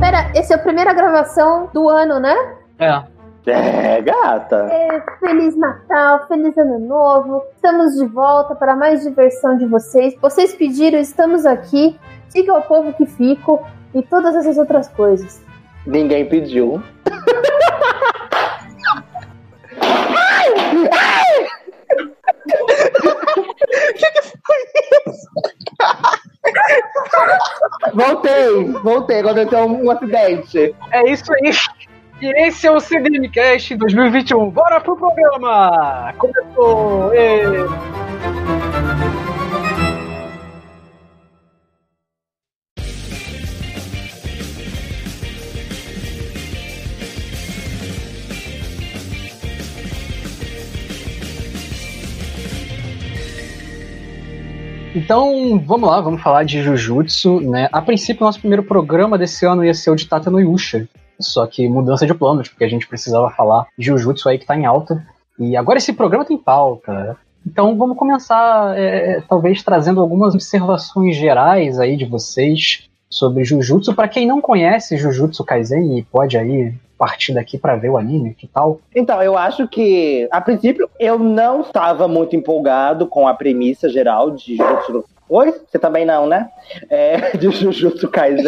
Pera, esse é a primeira gravação do ano, né? É. É, gata. É, feliz Natal, feliz Ano Novo. Estamos de volta para mais diversão de vocês. Vocês pediram, estamos aqui. Diga ao povo que fico e todas essas outras coisas. Ninguém pediu. Voltei, voltei, aconteceu um, um acidente. É isso aí. E esse é o CDMcast 2021. Bora pro programa! Começou! Ê! Então, vamos lá, vamos falar de Jujutsu, né? A princípio, nosso primeiro programa desse ano ia ser o de Tata no Yusha. Só que mudança de planos, porque a gente precisava falar de Jujutsu aí que tá em alta. E agora esse programa tem pauta. Então vamos começar, é, talvez, trazendo algumas observações gerais aí de vocês sobre Jujutsu. Para quem não conhece Jujutsu Kaisen e pode aí partir daqui para ver o anime, que tal? Então, eu acho que, a princípio, eu não estava muito empolgado com a premissa geral de Jujutsu. Oi? Você também não, né? É, de Jujutsu Kaisen.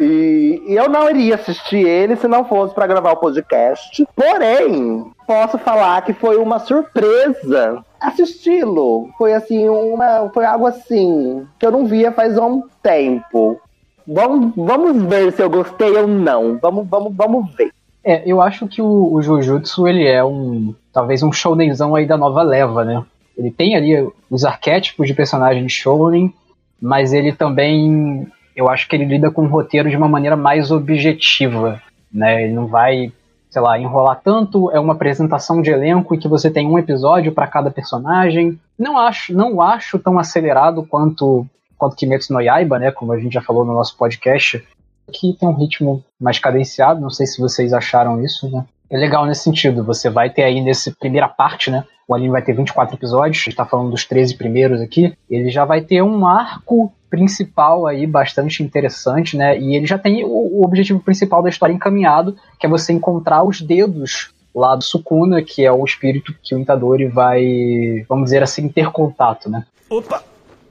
e, e eu não iria assistir ele se não fosse para gravar o podcast. Porém, posso falar que foi uma surpresa assisti-lo. Foi assim, uma, foi algo assim que eu não via faz um tempo. Vamos, vamos ver se eu gostei ou não. Vamos, vamos, vamos ver. É, eu acho que o, o Jujutsu, ele é um, talvez um shounenzão aí da nova leva, né? Ele tem ali os arquétipos de personagem shounen, mas ele também, eu acho que ele lida com o roteiro de uma maneira mais objetiva, né? Ele não vai, sei lá, enrolar tanto, é uma apresentação de elenco em que você tem um episódio para cada personagem. Não acho, não acho tão acelerado quanto quanto Kimetsu no Yaiba, né, como a gente já falou no nosso podcast, que tem um ritmo mais cadenciado, não sei se vocês acharam isso, né? É legal nesse sentido, você vai ter aí nessa primeira parte, né, o anime vai ter 24 episódios, a gente tá falando dos 13 primeiros aqui, ele já vai ter um arco principal aí bastante interessante, né? E ele já tem o, o, objetivo principal da história encaminhado, que é você encontrar os dedos lá do Sukuna, que é o espírito que o Itadori vai, vamos dizer assim, ter contato, né? Opa!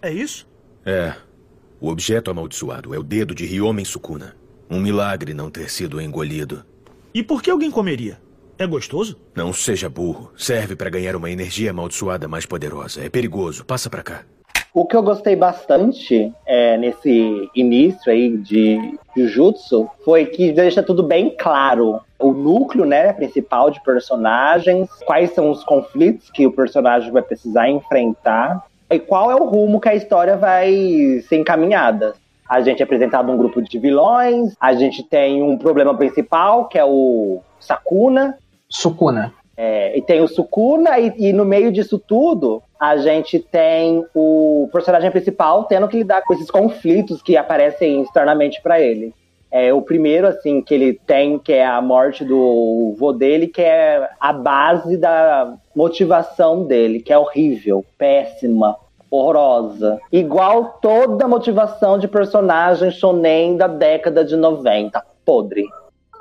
É isso? É. O objeto amaldiçoado é o dedo de Ryomen Sukuna. Um milagre não ter sido engolido. E por que alguém comeria? É gostoso? Não seja burro. Serve para ganhar uma energia amaldiçoada mais poderosa. É perigoso. Passa para cá. O que eu gostei bastante é, nesse início aí de Jujutsu foi que deixa tudo bem claro. O núcleo, né, principal de personagens, quais são os conflitos que o personagem vai precisar enfrentar e qual é o rumo que a história vai ser encaminhada. A gente é apresentado um grupo de vilões, a gente tem um problema principal, que é o Sakuna. Sukuna. É, e tem o Sukuna, e, e, no meio disso tudo, a gente tem o personagem principal tendo que lidar com esses conflitos que aparecem externamente para ele. É, o primeiro, assim, que ele tem, que é a morte do vô dele, que é a base da motivação dele, que é horrível, péssima, horrorosa. Igual toda motivação de personagem shonen da década de 90. Podre.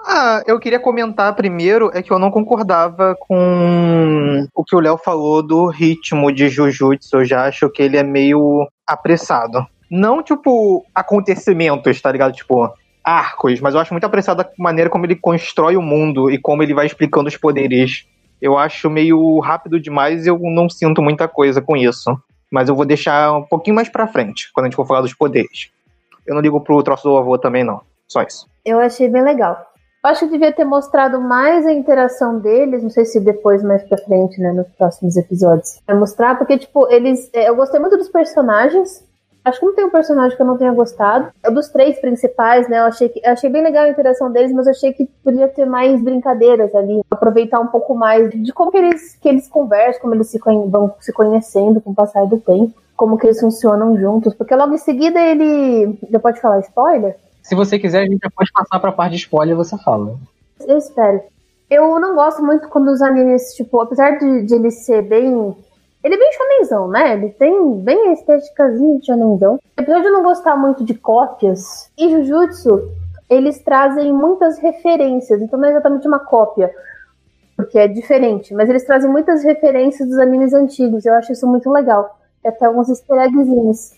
Ah, eu queria comentar primeiro é que eu não concordava com o que o Léo falou do ritmo de Jujutsu. Eu já acho que ele é meio apressado. Não, tipo, acontecimentos, tá ligado? Tipo, arcos, mas eu acho muito apressado a maneira como ele constrói o mundo e como ele vai explicando os poderes. Eu acho meio rápido demais e eu não sinto muita coisa com isso mas eu vou deixar um pouquinho mais pra frente, quando a gente for falar dos poderes. Eu não ligo pro troço do avô também, não. Só isso. Eu achei bem legal. Acho que devia ter mostrado mais a interação deles, não sei se depois, mais pra frente, né, nos próximos episódios. Vai mostrar, porque, tipo, eles. É, eu gostei muito dos personagens, Acho que não tem um personagem que eu não tenha gostado. É dos três principais, né? Eu achei, que, eu achei bem legal a interação deles, mas eu achei que podia ter mais brincadeiras ali. Aproveitar um pouco mais de como que eles, que eles conversam, como eles se, vão se conhecendo com o passar do tempo. Como que eles funcionam juntos. Porque logo em seguida ele. Já pode falar spoiler? Se você quiser, a gente já pode passar pra parte de spoiler e você fala. Eu espero. Eu não gosto muito quando os animes, tipo, apesar de, de ele ser bem ele é bem shonenzão, né? Ele tem bem a estéticazinha de shonenzão. Apesar de eu não gostar muito de cópias, em Jujutsu, eles trazem muitas referências, então não é exatamente uma cópia, porque é diferente, mas eles trazem muitas referências dos animes antigos, eu acho isso muito legal. Tem até alguns easter eggzinhos.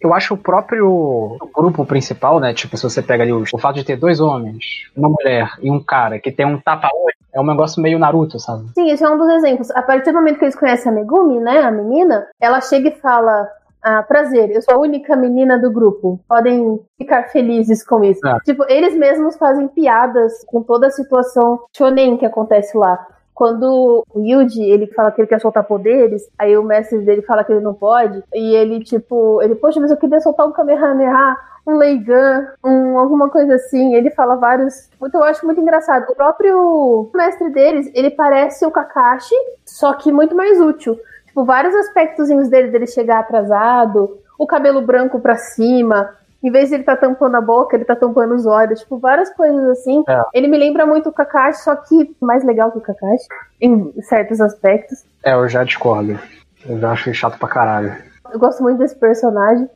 Eu acho o próprio grupo principal, né? Tipo, se você pega ali o, o fato de ter dois homens, uma mulher e um cara que tem um tapa-olho, é um negócio meio Naruto, sabe? Sim, esse é um dos exemplos. A partir do momento que eles conhecem a Megumi, né, a menina, ela chega e fala: ah, prazer, eu sou a única menina do grupo. Podem ficar felizes com isso. É. Tipo, eles mesmos fazem piadas com toda a situação shonen que acontece lá. Quando o Yuji, ele fala que ele quer soltar poderes, aí o mestre dele fala que ele não pode, e ele, tipo, ele, poxa, mas eu queria soltar um Kamehameha, um Leigan, um, alguma coisa assim. Ele fala vários. Então eu acho muito engraçado. O próprio mestre deles, ele parece o Kakashi, só que muito mais útil. Tipo, vários aspectos dele, dele chegar atrasado, o cabelo branco pra cima. Em vez de ele tá tampando a boca, ele tá tampando os olhos. Tipo, várias coisas assim. É. Ele me lembra muito o Kakashi, só que mais legal que o Kakashi, em certos aspectos. É, eu já discordo. Eu já acho chato pra caralho. Eu gosto muito desse personagem.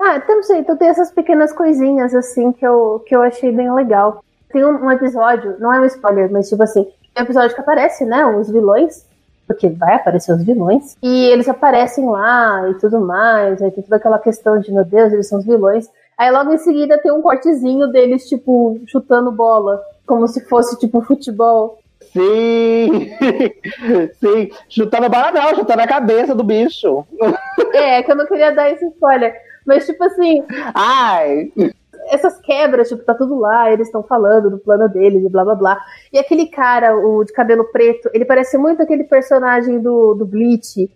Ah, então sei, então tem essas pequenas coisinhas assim que eu, que eu achei bem legal. Tem um, um episódio, não é um spoiler, mas tipo assim, tem um episódio que aparece, né, os vilões, porque vai aparecer os vilões, e eles aparecem lá e tudo mais, aí tem toda aquela questão de, meu Deus, eles são os vilões. Aí logo em seguida tem um cortezinho deles, tipo, chutando bola, como se fosse, tipo, futebol. Sim! Sim! Chutando bola não, chutando a cabeça do bicho. É, que eu não queria dar esse spoiler. Mas, tipo assim, Ai! essas quebras, tipo, tá tudo lá, eles estão falando do plano deles e blá blá blá. E aquele cara, o de cabelo preto, ele parece muito aquele personagem do, do Bleach,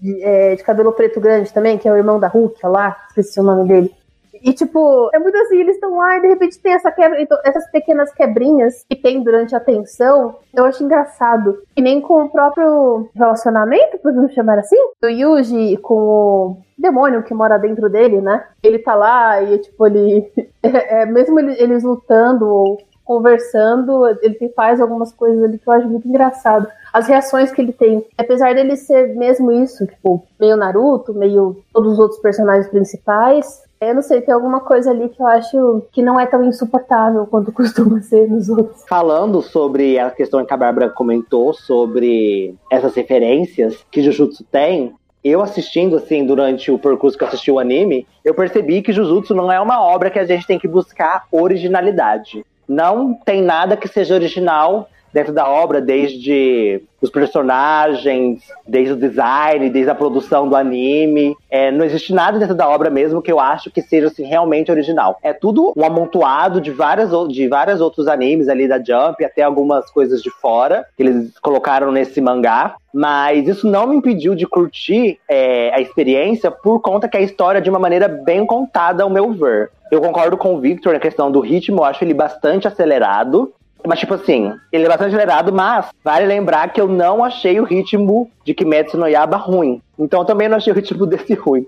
de, é, de cabelo preto grande também, que é o irmão da Hulk, ó lá, esqueci o nome dele. E, tipo, é muito assim, eles estão lá e de repente tem essa quebra. Então, essas pequenas quebrinhas que tem durante a tensão, eu acho engraçado. E nem com o próprio relacionamento, podemos chamar assim, do Yuji com o demônio que mora dentro dele, né? Ele tá lá e, tipo, ele. é, é, mesmo ele- eles lutando ou conversando, ele faz algumas coisas ali que eu acho muito engraçado. As reações que ele tem, apesar dele ser mesmo isso, tipo, meio Naruto, meio todos os outros personagens principais, eu não sei, tem alguma coisa ali que eu acho que não é tão insuportável quanto costuma ser nos outros. Falando sobre a questão que a Bárbara comentou sobre essas referências que Jujutsu tem, eu assistindo, assim, durante o percurso que eu assisti o anime, eu percebi que Jujutsu não é uma obra que a gente tem que buscar originalidade. Não tem nada que seja original dentro da obra, desde os personagens, desde o design, desde a produção do anime. É, não existe nada dentro da obra mesmo que eu acho que seja assim, realmente original. É tudo um amontoado de várias, de vários outros animes ali da Jump, até algumas coisas de fora que eles colocaram nesse mangá. Mas isso não me impediu de curtir é, a experiência por conta que a história é de uma maneira bem contada, ao meu ver. Eu concordo com o Victor na questão do ritmo, eu acho ele bastante acelerado. Mas, tipo assim, ele é bastante acelerado, mas vale lembrar que eu não achei o ritmo de Kimetsu no Yaba ruim. Então também não achei o ritmo desse ruim.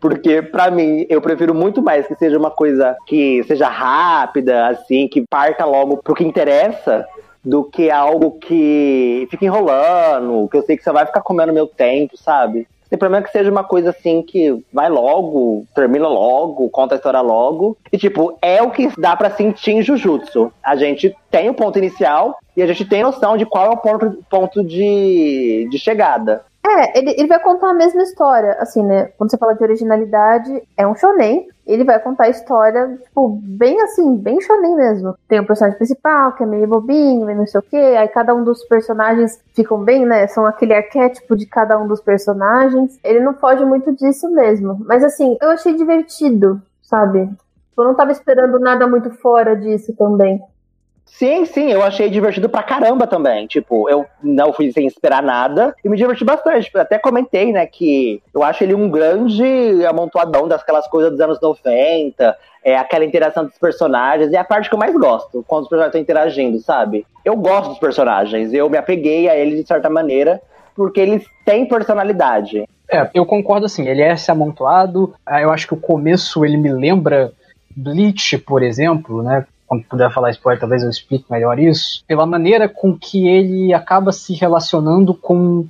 Porque, pra mim, eu prefiro muito mais que seja uma coisa que seja rápida, assim, que parta logo pro que interessa, do que algo que fica enrolando, que eu sei que você vai ficar comendo meu tempo, sabe? Tem problema que seja uma coisa assim que vai logo, termina logo, conta a história logo. E, tipo, é o que dá pra sentir em Jujutsu. A gente tem o ponto inicial e a gente tem noção de qual é o ponto, ponto de, de chegada. É, ele, ele vai contar a mesma história, assim, né? Quando você fala de originalidade, é um shonen. Ele vai contar a história, tipo, bem assim, bem shonen mesmo. Tem o personagem principal, que é meio bobinho, meio não sei o quê. Aí cada um dos personagens ficam bem, né? São aquele arquétipo de cada um dos personagens. Ele não foge muito disso mesmo. Mas assim, eu achei divertido, sabe? Eu não tava esperando nada muito fora disso também. Sim, sim, eu achei divertido pra caramba também. Tipo, eu não fui sem esperar nada e me diverti bastante. Até comentei, né, que eu acho ele um grande amontoadão daquelas coisas dos anos 90, é, aquela interação dos personagens, é a parte que eu mais gosto, quando os personagens estão interagindo, sabe? Eu gosto dos personagens, eu me apeguei a eles de certa maneira, porque eles têm personalidade. É, eu concordo assim, ele é esse amontoado. ah, Eu acho que o começo ele me lembra Bleach, por exemplo, né? Quando puder falar spoiler, talvez eu explique melhor isso. Pela maneira com que ele acaba se relacionando com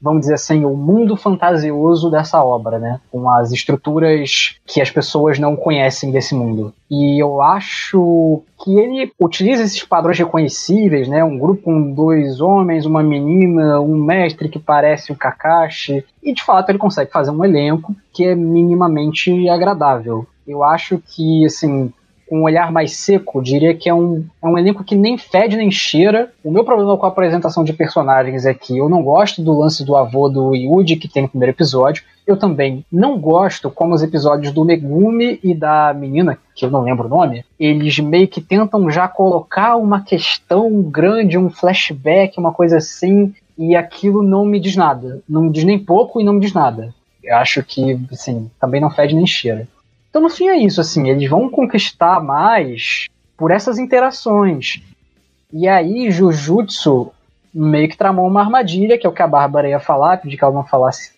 vamos dizer assim, o mundo fantasioso dessa obra, né? Com as estruturas que as pessoas não conhecem desse mundo. E eu acho que ele utiliza esses padrões reconhecíveis, né? Um grupo com dois homens, uma menina, um mestre que parece o Kakashi. E de fato ele consegue fazer um elenco que é minimamente agradável. Eu acho que, assim, com um olhar mais seco, diria que é um, é um elenco que nem fede nem cheira. O meu problema com a apresentação de personagens é que eu não gosto do lance do avô do Yuji que tem no primeiro episódio. Eu também não gosto como os episódios do Megumi e da menina, que eu não lembro o nome, eles meio que tentam já colocar uma questão grande, um flashback, uma coisa assim, e aquilo não me diz nada. Não me diz nem pouco e não me diz nada. Eu acho que, assim, também não fede nem cheira. Então, no fim, é isso, assim, eles vão conquistar mais por essas interações. E aí, Jujutsu meio que tramou uma armadilha, que é o que a Bárbara ia falar, pedi que ela não falasse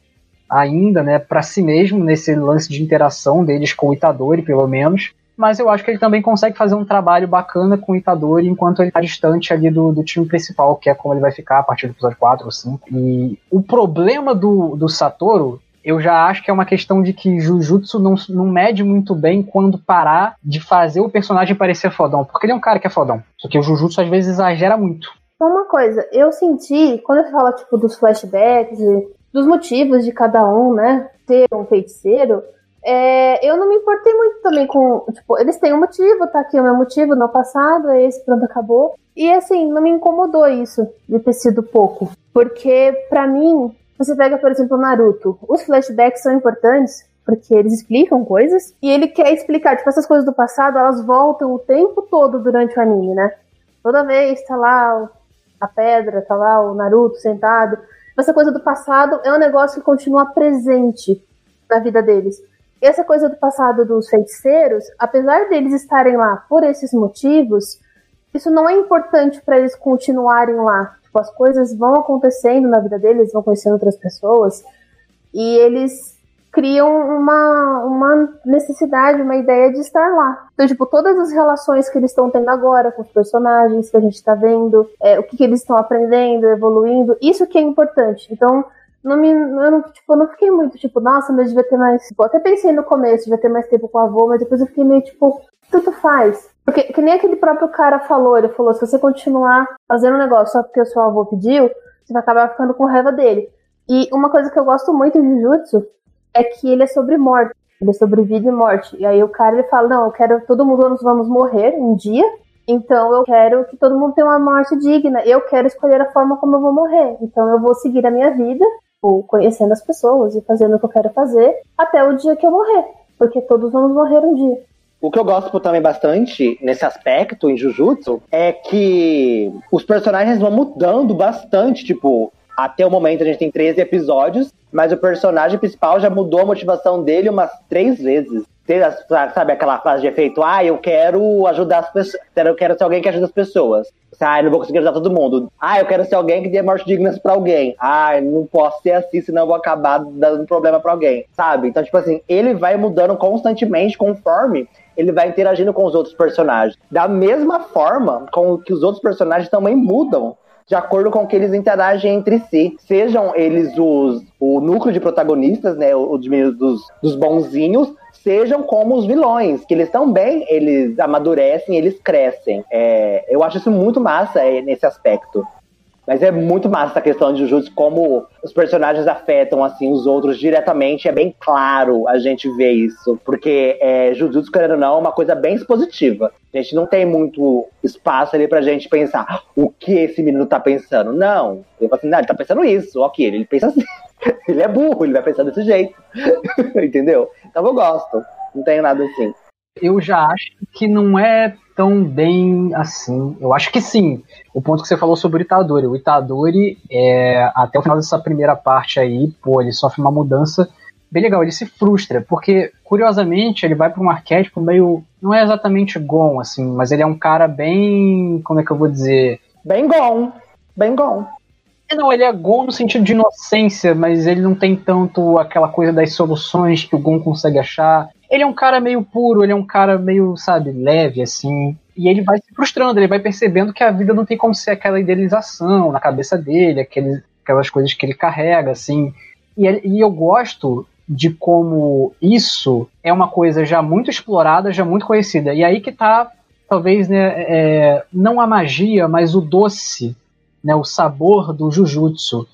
ainda, né, para si mesmo, nesse lance de interação deles com o Itadori, pelo menos. Mas eu acho que ele também consegue fazer um trabalho bacana com o Itadori enquanto ele está distante ali do, do time principal, que é como ele vai ficar a partir do episódio 4 ou 5. E o problema do, do Satoru eu já acho que é uma questão de que Jujutsu não, não mede muito bem quando parar de fazer o personagem parecer fodão. Porque ele é um cara que é fodão. Só que o Jujutsu às vezes exagera muito. Uma coisa, eu senti, quando você fala tipo dos flashbacks, dos motivos de cada um, né, ter um feiticeiro, é, eu não me importei muito também com. Tipo, eles têm um motivo, tá aqui o meu motivo no passado, é esse, pronto, acabou. E assim, não me incomodou isso de ter sido pouco. Porque, para mim, você pega, por exemplo, Naruto. Os flashbacks são importantes porque eles explicam coisas e ele quer explicar, tipo, essas coisas do passado, elas voltam o tempo todo durante o anime, né? Toda vez tá lá a pedra, tá lá o Naruto sentado. Essa coisa do passado é um negócio que continua presente na vida deles. E essa coisa do passado dos feiticeiros, apesar deles estarem lá por esses motivos, isso não é importante para eles continuarem lá. Tipo, as coisas vão acontecendo na vida deles, vão conhecendo outras pessoas, e eles criam uma, uma necessidade, uma ideia de estar lá. Então, tipo, todas as relações que eles estão tendo agora com os personagens que a gente está vendo, é, o que, que eles estão aprendendo, evoluindo, isso que é importante. Então, não me, eu não, tipo, não fiquei muito, tipo, nossa, mas devia ter mais. Tipo, até pensei no começo, devia ter mais tempo com o avô, mas depois eu fiquei meio, tipo, tanto faz. Porque, que nem aquele próprio cara falou, ele falou, se você continuar fazendo um negócio só porque o seu avô pediu, você vai acabar ficando com raiva dele. E uma coisa que eu gosto muito de Jujutsu é que ele é sobre morte. Ele é sobre vida e morte. E aí o cara ele fala, não, eu quero, todo mundo nós vamos morrer um dia, então eu quero que todo mundo tenha uma morte digna. Eu quero escolher a forma como eu vou morrer. Então eu vou seguir a minha vida, ou conhecendo as pessoas e fazendo o que eu quero fazer, até o dia que eu morrer. Porque todos vamos morrer um dia. O que eu gosto também bastante nesse aspecto em Jujutsu é que os personagens vão mudando bastante. Tipo, até o momento a gente tem 13 episódios, mas o personagem principal já mudou a motivação dele umas três vezes. Sabe aquela frase de efeito? Ah, eu quero ajudar as pessoas. Eu quero ser alguém que ajuda as pessoas. Ah, não vou conseguir ajudar todo mundo. Ah, eu quero ser alguém que dê morte digna pra alguém. Ah, não posso ser assim, senão eu vou acabar dando problema pra alguém. Sabe? Então, tipo assim, ele vai mudando constantemente conforme ele vai interagindo com os outros personagens. Da mesma forma com que os outros personagens também mudam de acordo com que eles interagem entre si. Sejam eles os, o núcleo de protagonistas, né, os meninos dos, dos bonzinhos, sejam como os vilões, que eles também eles amadurecem, eles crescem. É, eu acho isso muito massa é, nesse aspecto. Mas é muito massa essa questão de Jujutsu, como os personagens afetam assim os outros diretamente. É bem claro a gente ver isso. Porque é, Jujutsu, querendo ou não, é uma coisa bem expositiva. A gente não tem muito espaço ali pra gente pensar o que esse menino tá pensando. Não. Ele fala assim, não, ele tá pensando isso. Ok, ele pensa assim. ele é burro, ele vai pensar desse jeito. Entendeu? Então eu gosto. Não tenho nada assim. Eu já acho que não é tão bem assim. Eu acho que sim. O ponto que você falou sobre o Itadori. O Itadori, é, até o final dessa primeira parte aí, pô, ele sofre uma mudança bem legal. Ele se frustra, porque, curiosamente, ele vai para um arquétipo meio. Não é exatamente Gon, assim, mas ele é um cara bem. Como é que eu vou dizer? Bem Gon. Bem Gon. É, não, ele é Gon no sentido de inocência, mas ele não tem tanto aquela coisa das soluções que o Gon consegue achar. Ele é um cara meio puro, ele é um cara meio, sabe, leve, assim. E ele vai se frustrando, ele vai percebendo que a vida não tem como ser aquela idealização na cabeça dele, aquele, aquelas coisas que ele carrega, assim. E, e eu gosto de como isso é uma coisa já muito explorada, já muito conhecida. E aí que tá, talvez, né, é, não a magia, mas o doce, né, o sabor do Jujutsu,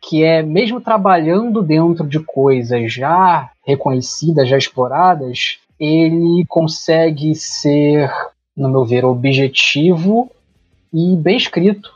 que é, mesmo trabalhando dentro de coisas já reconhecidas, já exploradas, ele consegue ser, no meu ver, objetivo e bem escrito.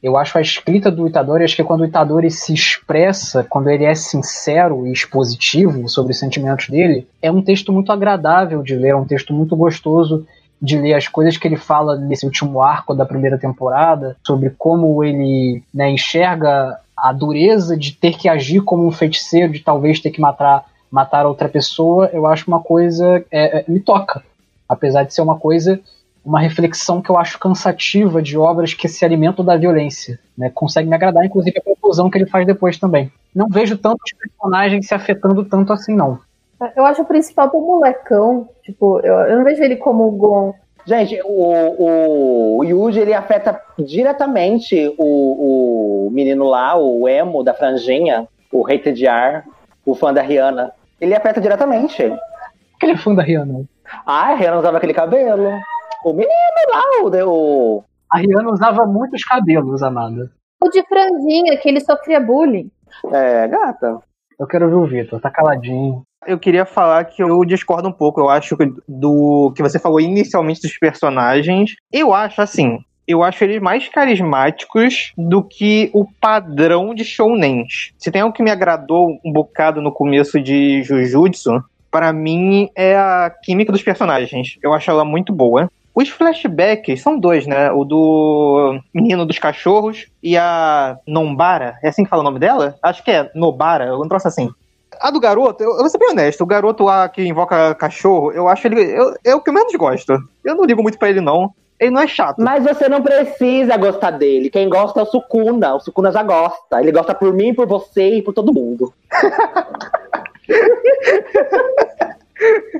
Eu acho a escrita do Itadori, acho que quando o Itadori se expressa, quando ele é sincero e expositivo sobre os sentimentos dele, é um texto muito agradável de ler, é um texto muito gostoso de ler as coisas que ele fala nesse último arco da primeira temporada, sobre como ele né, enxerga a dureza de ter que agir como um feiticeiro, de talvez ter que matar, matar outra pessoa, eu acho uma coisa. É, é, me toca. Apesar de ser uma coisa uma reflexão que eu acho cansativa de obras que se alimentam da violência. Né? Consegue me agradar, inclusive, a conclusão que ele faz depois também. Não vejo tantos personagens se afetando tanto assim, não. Eu acho o principal do molecão. Tipo, eu, eu não vejo ele como o Gon. Gente, o, o, o Yuji, ele afeta diretamente o, o menino lá, o emo da franjinha, o hated ar, o fã da Rihanna. Ele afeta diretamente. Por que ele é fã da Rihanna? Ah, a Rihanna usava aquele cabelo. O menino lá, o. o... A Rihanna usava muitos cabelos, Amanda. O de franjinha, que ele sofria bullying. É, gata. Eu quero ver o Vitor, tá caladinho. Eu queria falar que eu discordo um pouco. Eu acho que do que você falou inicialmente dos personagens. Eu acho assim. Eu acho eles mais carismáticos do que o padrão de shounens. Se tem algo que me agradou um bocado no começo de Jujutsu, para mim é a química dos personagens. Eu acho ela muito boa. Os flashbacks são dois, né? O do menino dos cachorros e a Nombara. É assim que fala o nome dela? Acho que é Nobara, não troço assim. A do garoto, eu, eu vou ser bem honesto, o garoto lá que invoca cachorro, eu acho ele. Eu, é o que eu menos gosto. Eu não ligo muito para ele, não. Ele não é chato. Mas você não precisa gostar dele. Quem gosta é o Sukuna. O Sukuna já gosta. Ele gosta por mim, por você e por todo mundo.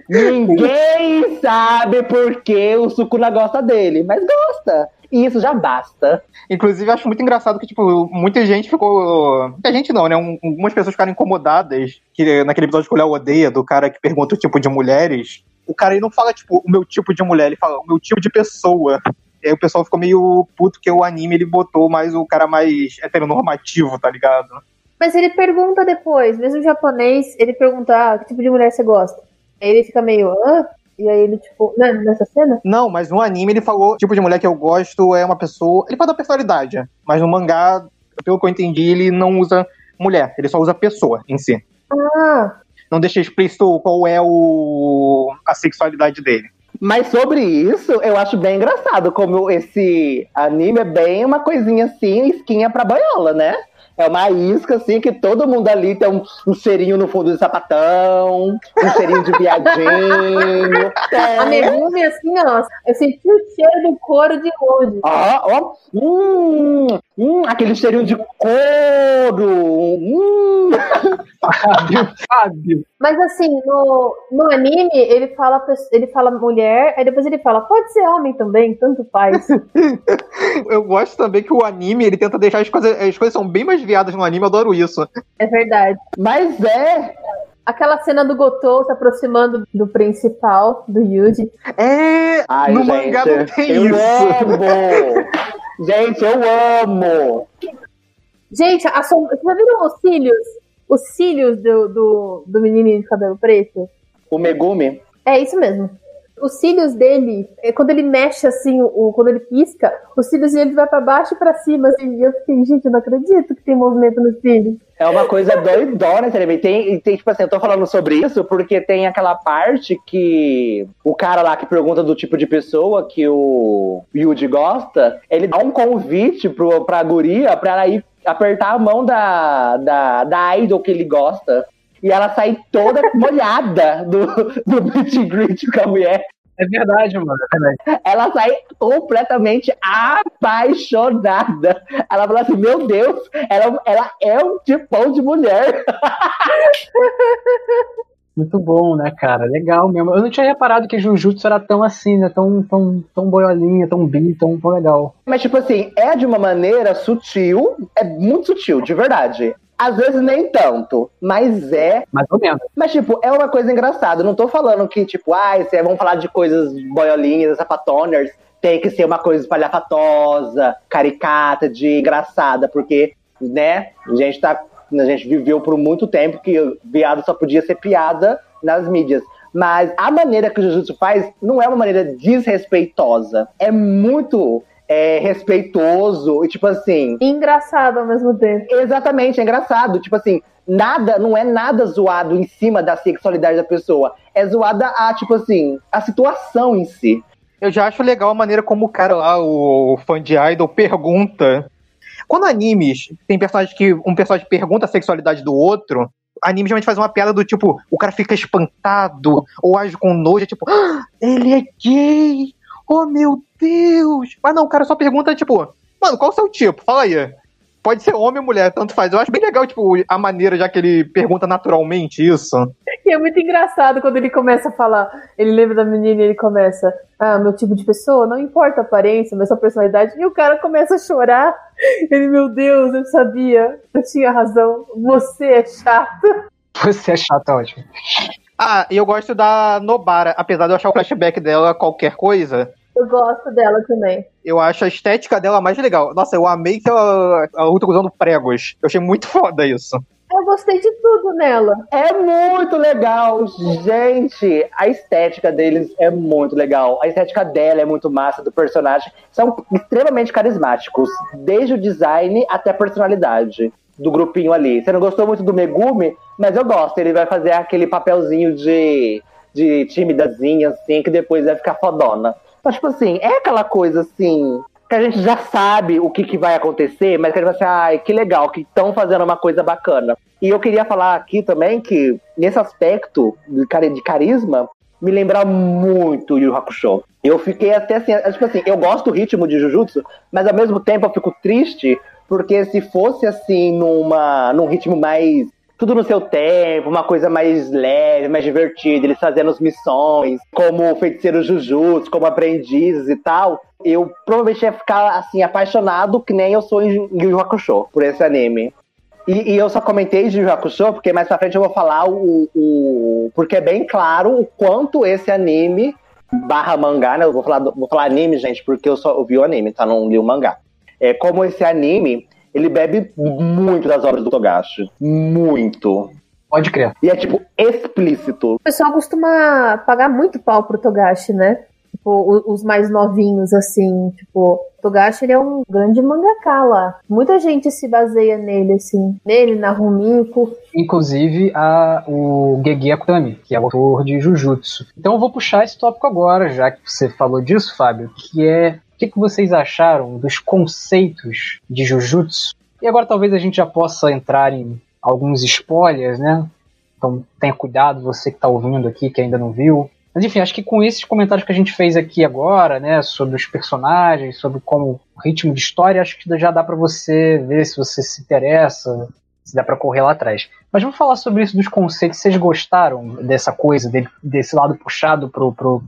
Ninguém sabe por que o Sukuna gosta dele, mas gosta. E isso já basta. Inclusive, acho muito engraçado que, tipo, muita gente ficou. Muita gente não, né? Um, algumas pessoas ficaram incomodadas que naquele episódio que o Léo odeia, do cara que pergunta o tipo de mulheres. O cara aí não fala, tipo, o meu tipo de mulher, ele fala o meu tipo de pessoa. E aí o pessoal ficou meio puto que o anime ele botou mais o cara mais heteronormativo, tá ligado? Mas ele pergunta depois, mesmo japonês, ele pergunta, ah, que tipo de mulher você gosta? Aí ele fica meio, hã? E aí ele, tipo, né, nessa cena? Não, mas no anime ele falou, tipo de mulher que eu gosto é uma pessoa. Ele fala da personalidade, mas no mangá, pelo que eu entendi, ele não usa mulher, ele só usa pessoa em si. Ah. Não deixa explícito qual é o a sexualidade dele. Mas sobre isso, eu acho bem engraçado como esse anime é bem uma coisinha assim, esquinha pra banhola, né? É uma isca, assim, que todo mundo ali tem um, um cheirinho no fundo de sapatão, um cheirinho de viadinho. A Megumi, assim, ó, eu senti o cheiro do couro de longe. Ó, ó, hum, hum, aquele cheirinho de couro. Hum. Fábio, Fábio. Mas assim, no, no anime, ele fala, ele fala mulher, aí depois ele fala, pode ser homem também, tanto faz. eu gosto também que o anime, ele tenta deixar as coisas, as coisas são bem mais viadas no anime, eu adoro isso. É verdade. Mas é. Aquela cena do Gotou se aproximando do principal, do Yuji. É, Ai, no gente, mangá não tem eu isso. amo! gente, eu amo! Gente, a som... vocês já viram os cílios? Os cílios do, do, do menino de cabelo preto? O Megumi. É isso mesmo. Os cílios dele, é quando ele mexe assim, o, quando ele pisca, os cílios dele vai pra baixo e pra cima, assim. E eu fiquei, gente, eu não acredito que tem movimento nos cílios. É uma coisa doidona, entendeu? Tem, tem, tipo assim, eu tô falando sobre isso porque tem aquela parte que o cara lá que pergunta do tipo de pessoa que o Yuji gosta, ele dá um convite pro, pra guria pra ela ir apertar a mão da, da, da idol que ele gosta. E ela sai toda molhada do, do meet and greet com a mulher. É verdade, mano. É verdade. Ela sai completamente apaixonada. Ela fala assim: Meu Deus, ela, ela é um tipão de mulher. Muito bom, né, cara? Legal mesmo. Eu não tinha reparado que Jujutsu era tão assim, né? Tão, tão, tão boiolinha, tão bi, tão, tão legal. Mas, tipo assim, é de uma maneira sutil, é muito sutil, de verdade. Às vezes nem tanto, mas é. Mais ou menos. Mas, tipo, é uma coisa engraçada. Não tô falando que, tipo, ah, cê- vamos falar de coisas boiolinhas, sapatoners, tem que ser uma coisa espalhafatosa, caricata, de engraçada, porque, né, a gente tá. A gente viveu por muito tempo que viado só podia ser piada nas mídias. Mas a maneira que o Jujutsu faz não é uma maneira desrespeitosa. É muito é, respeitoso e, tipo assim, engraçado ao mesmo tempo. Exatamente, é engraçado. Tipo assim, nada, não é nada zoado em cima da sexualidade da pessoa. É zoada a, tipo assim, a situação em si. Eu já acho legal a maneira como o cara lá, o fã de idol, pergunta. Quando animes tem personagem que um personagem pergunta a sexualidade do outro, anime geralmente faz uma piada do tipo, o cara fica espantado ou age com nojo, tipo, "Ah, ele é gay! Oh meu Deus! Mas não, o cara só pergunta, tipo, mano, qual o seu tipo? Fala aí. Pode ser homem ou mulher, tanto faz. Eu acho bem legal, tipo, a maneira já que ele pergunta naturalmente isso. E é muito engraçado quando ele começa a falar. Ele lembra da menina e ele começa. Ah, meu tipo de pessoa, não importa a aparência, mas sua personalidade. E o cara começa a chorar. Ele, meu Deus, eu sabia. Eu tinha razão. Você é chato. Você é chato, ótimo. Ah, e eu gosto da Nobara, apesar de eu achar o flashback dela qualquer coisa. Eu gosto dela também. Eu acho a estética dela mais legal. Nossa, eu amei que ela, ela luta usando pregos. Eu achei muito foda isso. Eu gostei de tudo nela. É muito legal, gente. A estética deles é muito legal. A estética dela é muito massa, do personagem. São extremamente carismáticos, desde o design até a personalidade do grupinho ali. Você não gostou muito do Megumi, mas eu gosto. Ele vai fazer aquele papelzinho de, de timidazinha, assim, que depois vai ficar fodona. Mas, tipo assim, é aquela coisa assim. Que a gente já sabe o que, que vai acontecer, mas que a gente vai assim, ai, que legal, que estão fazendo uma coisa bacana. E eu queria falar aqui também que, nesse aspecto de, cari- de carisma, me lembra muito Yu Hakusho. Eu fiquei até assim, tipo assim, eu gosto do ritmo de Jujutsu, mas ao mesmo tempo eu fico triste, porque se fosse assim, numa, num ritmo mais tudo no seu tempo, uma coisa mais leve, mais divertida, eles fazendo as missões, como feiticeiros Jujutsu, como aprendizes e tal, eu provavelmente ia ficar assim, apaixonado, que nem eu sou em Yu Hakusho, por esse anime. E, e eu só comentei de Yu Hakusho, porque mais pra frente eu vou falar o, o. Porque é bem claro o quanto esse anime barra mangá, né? Eu vou falar, vou falar anime, gente, porque eu só eu vi o anime, tá? Não li o mangá. É como esse anime, ele bebe muito das obras do Togashi. Muito. Pode crer. E é, tipo, explícito. O pessoal costuma pagar muito pau pro Togashi, né? Tipo, os mais novinhos, assim. Tipo, o Togashi ele é um grande mangaka lá. Muita gente se baseia nele, assim. Nele, na Rumiko. Inclusive a, o Gege Akutami, que é o autor de Jujutsu. Então eu vou puxar esse tópico agora, já que você falou disso, Fábio, que é o que, que vocês acharam dos conceitos de Jujutsu? E agora talvez a gente já possa entrar em alguns spoilers, né? Então tenha cuidado, você que está ouvindo aqui, que ainda não viu. Mas enfim, acho que com esses comentários que a gente fez aqui agora, né, sobre os personagens, sobre como o ritmo de história, acho que já dá para você ver se você se interessa, se dá para correr lá atrás. Mas vamos falar sobre isso dos conceitos. Vocês gostaram dessa coisa, desse lado puxado pro, pro,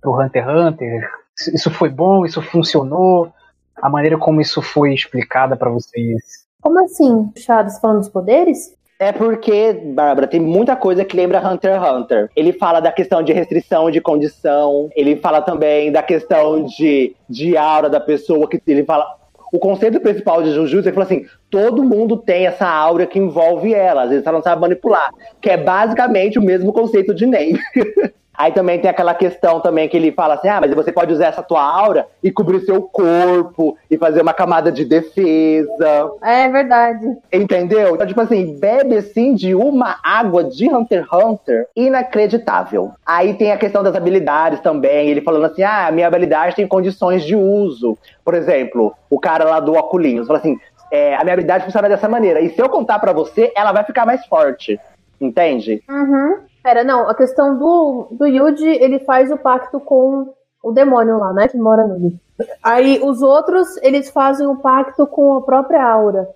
pro Hunter x Hunter? Isso foi bom? Isso funcionou? A maneira como isso foi explicada para vocês? Como assim? Chaves falando dos poderes? É porque, Bárbara, tem muita coisa que lembra Hunter x Hunter. Ele fala da questão de restrição de condição, ele fala também da questão de, de aura da pessoa, que ele fala. O conceito principal de Jujutsu, ele fala assim: todo mundo tem essa aura que envolve ela, às vezes ela não sabe manipular. Que é basicamente o mesmo conceito de Name. Aí também tem aquela questão também que ele fala assim: ah, mas você pode usar essa tua aura e cobrir seu corpo e fazer uma camada de defesa. É verdade. Entendeu? Então, tipo assim, bebe assim de uma água de Hunter x Hunter inacreditável. Aí tem a questão das habilidades também. Ele falando assim: ah, minha habilidade tem condições de uso. Por exemplo, o cara lá do Oculinhos fala assim: é, a minha habilidade funciona dessa maneira. E se eu contar pra você, ela vai ficar mais forte. Entende? Uhum. Pera, não, a questão do, do Yuji, ele faz o pacto com o demônio lá, né? Que mora nele. Aí os outros, eles fazem o pacto com a própria aura.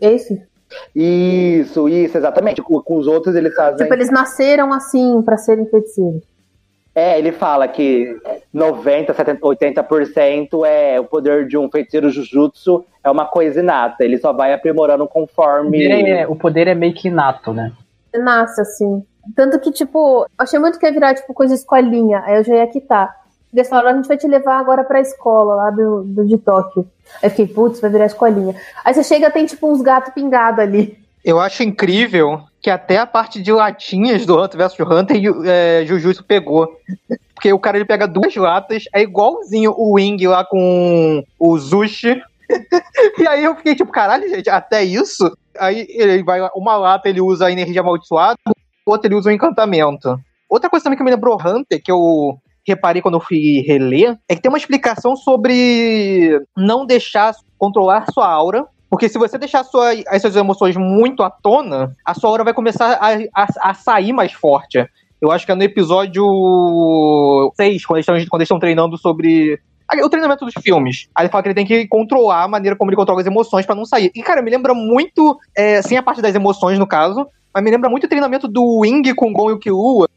É isso? Isso, isso, exatamente. Com, com os outros eles fazem. Tipo, eles nasceram assim pra serem feiticeiros. É, ele fala que 90, 70, 80% é o poder de um feiticeiro Jujutsu é uma coisa inata. Ele só vai aprimorando conforme. poder, é, o poder é meio que inato, né? Nasce assim. Tanto que, tipo, eu achei muito que ia virar, tipo, coisa escolinha. Aí eu já ia quitar. Eles falaram, a gente vai te levar agora pra escola lá do, do de Tóquio. Aí eu fiquei, putz, vai virar escolinha. Aí você chega, tem, tipo, uns gatos pingados ali. Eu acho incrível que até a parte de latinhas do Hunter vs Hunter é, Jujutsu pegou. Porque o cara ele pega duas latas, é igualzinho o Wing lá com o Zushi. e aí eu fiquei tipo, caralho, gente, até isso? Aí ele vai, uma lata ele usa a energia amaldiçoada, outra ele usa o encantamento. Outra coisa também que me lembrou Hunter, que eu reparei quando eu fui reler, é que tem uma explicação sobre não deixar controlar sua aura. Porque se você deixar sua, as suas emoções muito à tona, a sua aura vai começar a, a, a sair mais forte. Eu acho que é no episódio 6, quando eles estão, quando eles estão treinando sobre o treinamento dos filmes. Aí ele fala que ele tem que controlar a maneira como ele controla as emoções pra não sair. E, cara, me lembra muito, é, sem a parte das emoções, no caso, mas me lembra muito o treinamento do Wing com Gon e o Killua.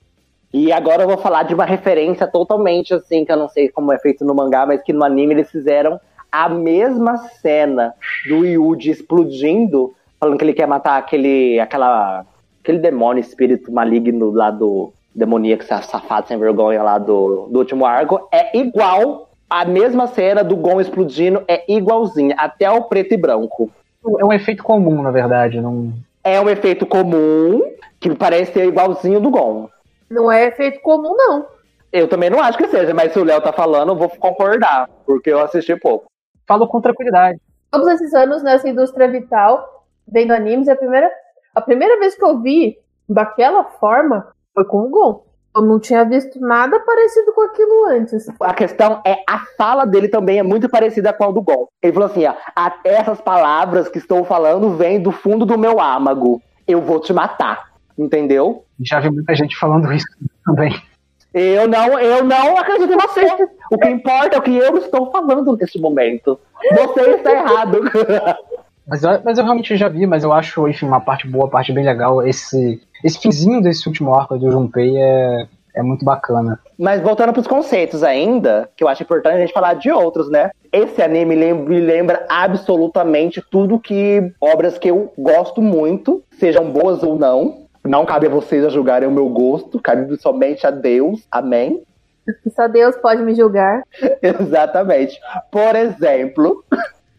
E agora eu vou falar de uma referência totalmente assim, que eu não sei como é feito no mangá, mas que no anime eles fizeram a mesma cena do Yuji explodindo, falando que ele quer matar aquele, aquela, aquele demônio, espírito maligno lá do demoníaco, safado, sem vergonha lá do, do último arco, é igual a mesma cena do Gon explodindo, é igualzinha, até o preto e branco. É um efeito comum, na verdade. Não... É um efeito comum, que parece ser igualzinho do Gon. Não é efeito comum, não. Eu também não acho que seja, mas se o Léo tá falando, eu vou concordar, porque eu assisti pouco. Falo com tranquilidade. Todos esses anos nessa indústria vital, vendo animes, a primeira, a primeira vez que eu vi daquela forma foi com o Gon. Eu não tinha visto nada parecido com aquilo antes. A questão é, a fala dele também é muito parecida com a do Gon. Ele falou assim, ó, até essas palavras que estou falando vêm do fundo do meu âmago. Eu vou te matar. Entendeu? Já vi muita gente falando isso também. Eu não, eu não acredito em você. O que importa é o que eu estou falando nesse momento. Você está errado. Mas eu, mas eu realmente já vi, mas eu acho, enfim, uma parte boa, uma parte bem legal. Esse, esse finzinho desse último arco do Junpei é, é muito bacana. Mas voltando para os conceitos ainda, que eu acho importante a gente falar de outros, né? Esse anime me lembra absolutamente tudo que obras que eu gosto muito, sejam boas ou não. Não cabe a vocês a julgarem o meu gosto, cabe somente a Deus. Amém? Só Deus pode me julgar. Exatamente. Por exemplo,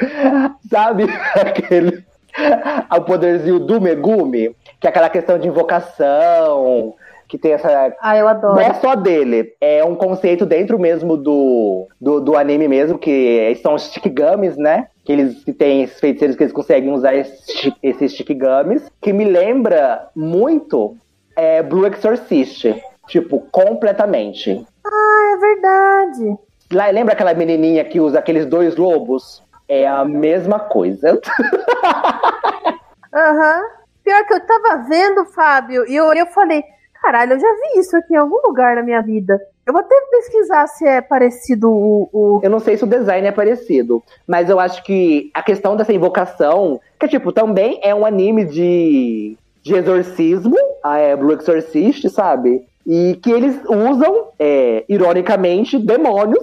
sabe aquele o poderzinho do Megumi, que é aquela questão de invocação, que tem essa. Ah, eu adoro. Não é só dele, é um conceito dentro mesmo do, do, do anime mesmo, que são os Shikigamis, né? Que eles que tem esses feiticeiros que eles conseguem usar esses, esses Shikigamis, que me lembra muito é, Blue Exorcist. Tipo, completamente. Ah, é verdade. Lá, lembra aquela menininha que usa aqueles dois lobos? É a mesma coisa. Aham. Pior que eu tava vendo, Fábio, e eu, eu falei, caralho, eu já vi isso aqui em algum lugar na minha vida. Eu vou até pesquisar se é parecido o. o... Eu não sei se o design é parecido, mas eu acho que a questão dessa invocação, que tipo, também é um anime de, de exorcismo, a é, Blue Exorcist, sabe? E que eles usam, é, ironicamente, demônios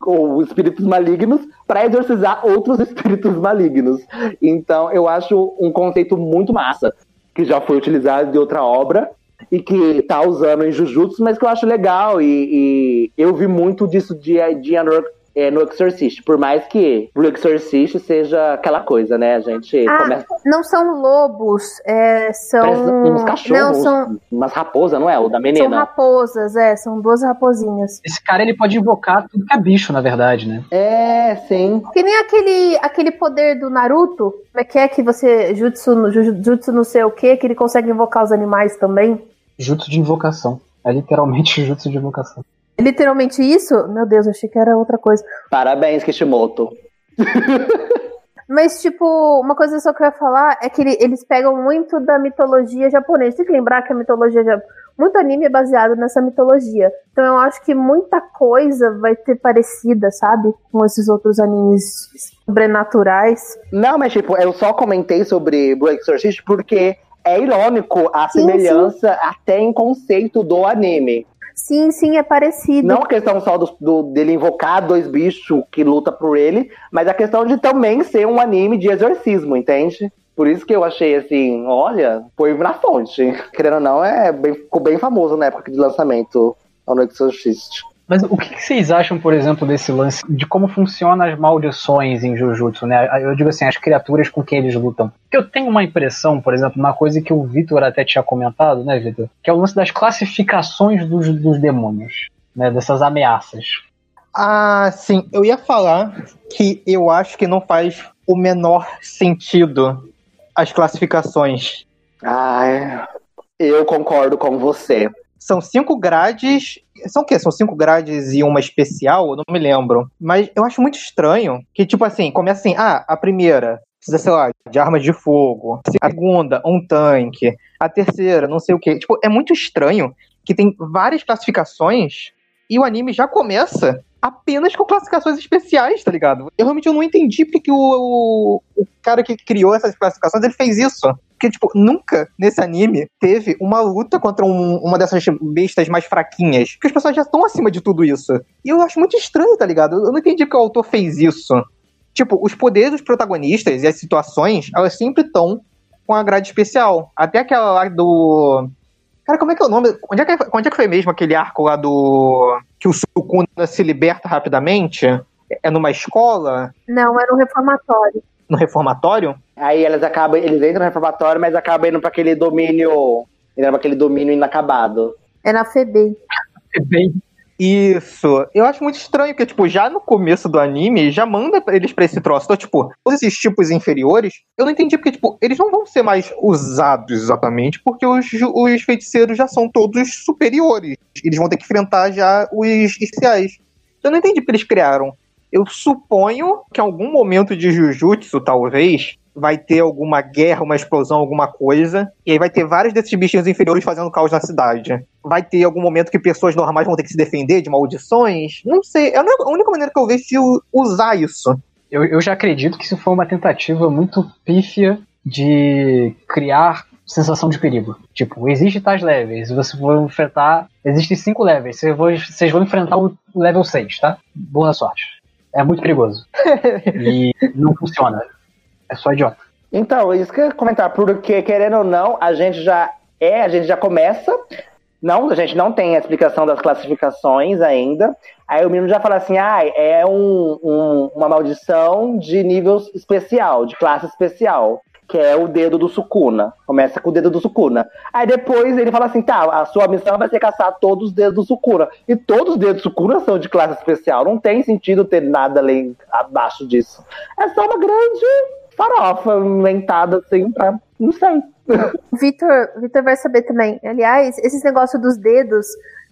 ou espíritos malignos para exorcizar outros espíritos malignos. Então, eu acho um conceito muito massa, que já foi utilizado de outra obra e que tá usando em Jujutsu, mas que eu acho legal. E, e eu vi muito disso de, de no, é, no Exorcist. Por mais que o Exorcist seja aquela coisa, né? A gente Ah, começa. não são lobos, é, são. Parece uns cachorros, Não, são, umas raposas, não é? O da são menina. raposas, é, são duas raposinhas. Esse cara ele pode invocar tudo que é bicho, na verdade, né? É, sim. Que nem aquele, aquele poder do Naruto, como é que é que você, jutsu, jutsu não sei o que, que ele consegue invocar os animais também. Jutsu de invocação. É literalmente jutsu de invocação. É literalmente isso? Meu Deus, eu achei que era outra coisa. Parabéns, Kishimoto. Mas, tipo, uma coisa só que eu ia falar é que ele- eles pegam muito da mitologia japonesa. Tem que lembrar que a mitologia ja- muito anime é baseado nessa mitologia. Então eu acho que muita coisa vai ter parecida, sabe? Com esses outros animes sobrenaturais. Não, mas tipo, eu só comentei sobre Blue Exorcist porque é irônico a Sim, semelhança até em conceito do anime. Sim, sim, é parecido. Não a questão só do, do- dele invocar dois bichos que luta por ele, mas a questão de também ser um anime de exorcismo, entende? Por isso que eu achei assim, olha, foi na fonte. Querendo ou não, é bem, ficou bem famoso na época de lançamento ao No Exorcist. Mas o que vocês acham, por exemplo, desse lance de como funcionam as maldições em Jujutsu, né? Eu digo assim, as criaturas com quem eles lutam. Porque eu tenho uma impressão, por exemplo, uma coisa que o Vitor até tinha comentado, né, Vitor? Que é o lance das classificações dos, dos demônios, né? Dessas ameaças. Ah, sim. Eu ia falar que eu acho que não faz o menor sentido as classificações. Ai, eu concordo com você. São cinco grades. São o quê? São cinco grades e uma especial? Eu não me lembro. Mas eu acho muito estranho que, tipo assim, começa assim: ah, a primeira precisa, sei lá, de armas de fogo. A segunda, um tanque. A terceira, não sei o quê. Tipo, é muito estranho que tem várias classificações e o anime já começa apenas com classificações especiais, tá ligado? Eu realmente eu não entendi porque o, o, o cara que criou essas classificações, ele fez isso. Porque, tipo, nunca nesse anime teve uma luta contra um- uma dessas bestas mais fraquinhas. Porque as pessoas já estão acima de tudo isso. E eu acho muito estranho, tá ligado? Eu não entendi porque o autor fez isso. Tipo, os poderes dos protagonistas e as situações, elas sempre estão com a grade especial. Até aquela lá do. Cara, como é que é o nome? Onde é que, onde é que foi mesmo aquele arco lá do. Que o Sukuna se liberta rapidamente? É numa escola? Não, era um reformatório. No reformatório? Aí elas acabam, eles entram no reformatório, mas acabam indo pra aquele domínio. Indo pra aquele domínio inacabado. É na FEBEM. Bem. Isso. Eu acho muito estranho, porque, tipo, já no começo do anime, já manda eles pra esse troço. Então, tipo, todos esses tipos inferiores, eu não entendi porque, tipo, eles não vão ser mais usados exatamente, porque os, os feiticeiros já são todos superiores. Eles vão ter que enfrentar já os especiais. Eu não entendi porque eles criaram. Eu suponho que em algum momento de Jujutsu, talvez, vai ter alguma guerra, uma explosão, alguma coisa, e aí vai ter vários desses bichinhos inferiores fazendo caos na cidade. Vai ter algum momento que pessoas normais vão ter que se defender de maldições? Não sei. É a única- maneira que eu vejo de usar isso. Eu, eu já acredito que isso foi uma tentativa muito pífia de criar sensação de perigo. Tipo, existe tais levels, você vai enfrentar. Existem cinco levels, vocês vão, vocês vão enfrentar o level 6, tá? Boa sorte. É muito perigoso. e não funciona. É só idiota. Então, isso que eu ia comentar, porque querendo ou não, a gente já é, a gente já começa. Não, a gente não tem a explicação das classificações ainda. Aí o menino já fala assim: ah, é um- um- uma maldição de nível especial, de classe especial, que é o dedo do Sukuna. Começa com o dedo do Sukuna. Aí depois ele fala assim: tá, a sua missão vai ser caçar todos os dedos do Sukuna. E todos os dedos do Sukuna são de classe especial. Não tem sentido ter nada além abaixo disso. É só uma grande farofa inventada assim pra. Não sei. Vitor, Vitor vai saber também. Aliás, esses negócios dos dedos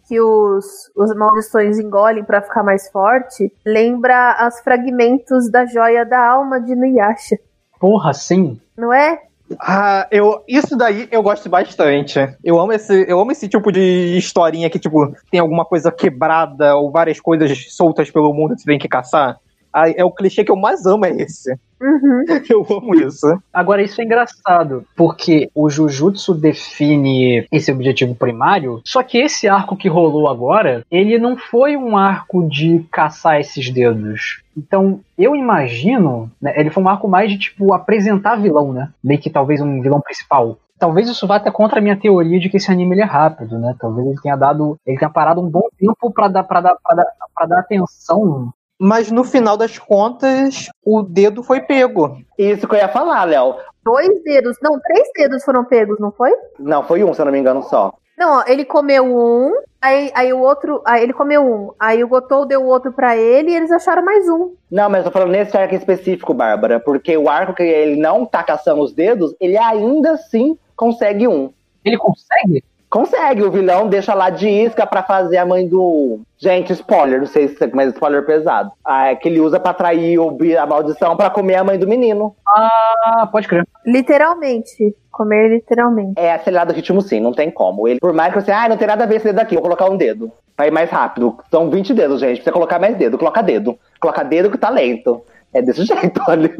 que os, os maldições engolem pra ficar mais forte, lembra os fragmentos da joia da alma de Nuyasha, Porra, sim. Não é? Ah, eu, isso daí eu gosto bastante. Eu amo esse, eu amo esse tipo de historinha que, tipo, tem alguma coisa quebrada ou várias coisas soltas pelo mundo que você tem que caçar. Ah, é o clichê que eu mais amo, é esse. Uhum. Eu amo isso. Agora, isso é engraçado, porque o Jujutsu define esse objetivo primário, só que esse arco que rolou agora, ele não foi um arco de caçar esses dedos. Então, eu imagino, né, ele foi um arco mais de, tipo, apresentar vilão, né? Meio que talvez um vilão principal. Talvez isso vá até contra a minha teoria de que esse anime ele é rápido, né? Talvez ele tenha dado, ele tenha parado um bom tempo pra dar, pra dar, pra dar, pra dar atenção. Mas no final das contas, o dedo foi pego. Isso que eu ia falar, Léo. Dois dedos, não, três dedos foram pegos, não foi? Não, foi um, se eu não me engano, só. Não, ó, ele comeu um, aí, aí o outro, aí ele comeu um, aí o Gotou deu o outro pra ele e eles acharam mais um. Não, mas eu tô falando nesse arco em específico, Bárbara. Porque o arco que ele não tá caçando os dedos, ele ainda assim consegue um. Ele consegue? Consegue, o vilão deixa lá de isca pra fazer a mãe do. Gente, spoiler, não sei se mas spoiler pesado. Ah, é que ele usa pra atrair o a maldição pra comer a mãe do menino. Ah, pode crer. Literalmente. Comer literalmente. É acelerado o ritmo sim, não tem como. Ele, por mais que você, ah, não tem nada a ver esse dedo aqui, vou colocar um dedo. Pra ir mais rápido. São 20 dedos, gente. Precisa colocar mais dedo. Coloca dedo. Coloca dedo que tá lento. É desse jeito, olha.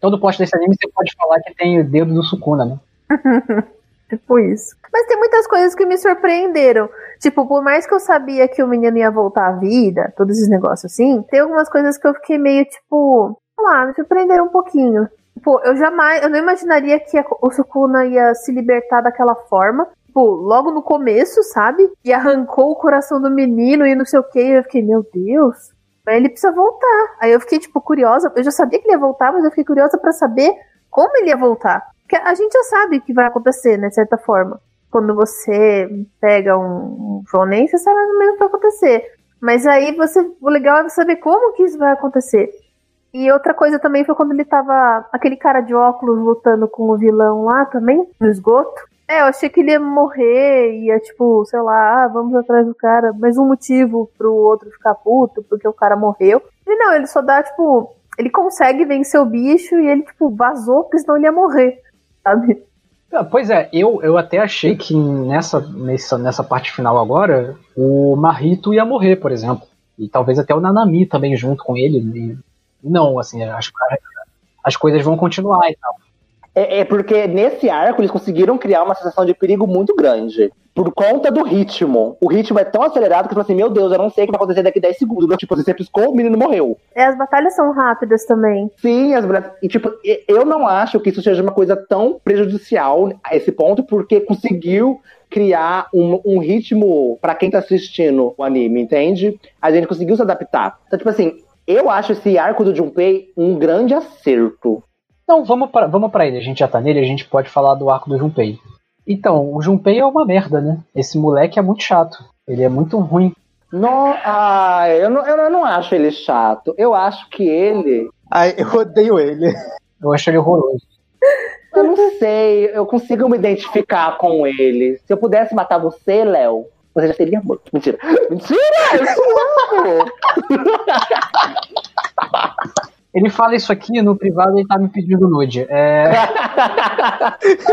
Todo post desse anime você pode falar que tem o dedo do Sukuna, né? Tipo isso. Mas tem muitas coisas que me surpreenderam. Tipo, por mais que eu sabia que o menino ia voltar à vida, todos esses negócios assim, tem algumas coisas que eu fiquei meio, tipo, sei lá, me surpreenderam um pouquinho. Tipo, eu jamais, eu não imaginaria que a- o Sukuna ia se libertar daquela forma. Tipo, logo no começo, sabe? E arrancou o coração do menino e não sei o que. Eu fiquei, meu Deus. Mas ele precisa voltar. Aí eu fiquei, tipo, curiosa. Eu já sabia que ele ia voltar, mas eu fiquei curiosa pra saber como ele ia voltar. Porque a gente já sabe que vai acontecer, né, de certa forma. Quando você pega um, shonen, você sabe mais ou menos o que vai acontecer. Mas aí você, o legal é saber como que isso vai acontecer. E outra coisa também foi quando ele tava. aquele cara de óculos lutando com o vilão lá também, no esgoto. É, eu achei que ele ia morrer, ia tipo, sei lá, ah, vamos atrás do cara. Mais um motivo pro outro ficar puto, porque o cara morreu. E não, ele só dá, tipo, ele consegue vencer o bicho e ele, tipo, vazou, porque senão ele ia morrer, sabe? Ah, Pois é, eu, eu até achei que nessa, nessa, nessa parte final agora, o Marrito ia morrer, por exemplo. E talvez até o Nanami também junto com ele. E não, assim, as, as coisas vão continuar e tal. É, é porque nesse arco eles conseguiram criar uma sensação de perigo muito grande. Por conta do ritmo. O ritmo é tão acelerado que você fala assim, meu Deus, eu não sei o que vai acontecer daqui 10 segundos. Tipo, você piscou, o menino morreu. É, as batalhas são rápidas também. Sim, as e tipo, eu não acho que isso seja uma coisa tão prejudicial a esse ponto, porque conseguiu criar um, um ritmo pra quem tá assistindo o anime, entende? A gente conseguiu se adaptar. Então, tipo assim, eu acho esse arco do Junpei um grande acerto. Então, vamos pra, vamos pra ele. A gente já tá nele, a gente pode falar do arco do Junpei. Então, o Junpei é uma merda, né? Esse moleque é muito chato. Ele é muito ruim. No, ah, eu não, eu não acho ele chato. Eu acho que ele. Ai, eu odeio ele. Eu acho ele horroroso. Eu não sei, eu consigo me identificar com ele. Se eu pudesse matar você, Léo, você já teria morto. Mentira. Mentira! Eu sou louco! Ele fala isso aqui no privado e ele tá me pedindo nude. É...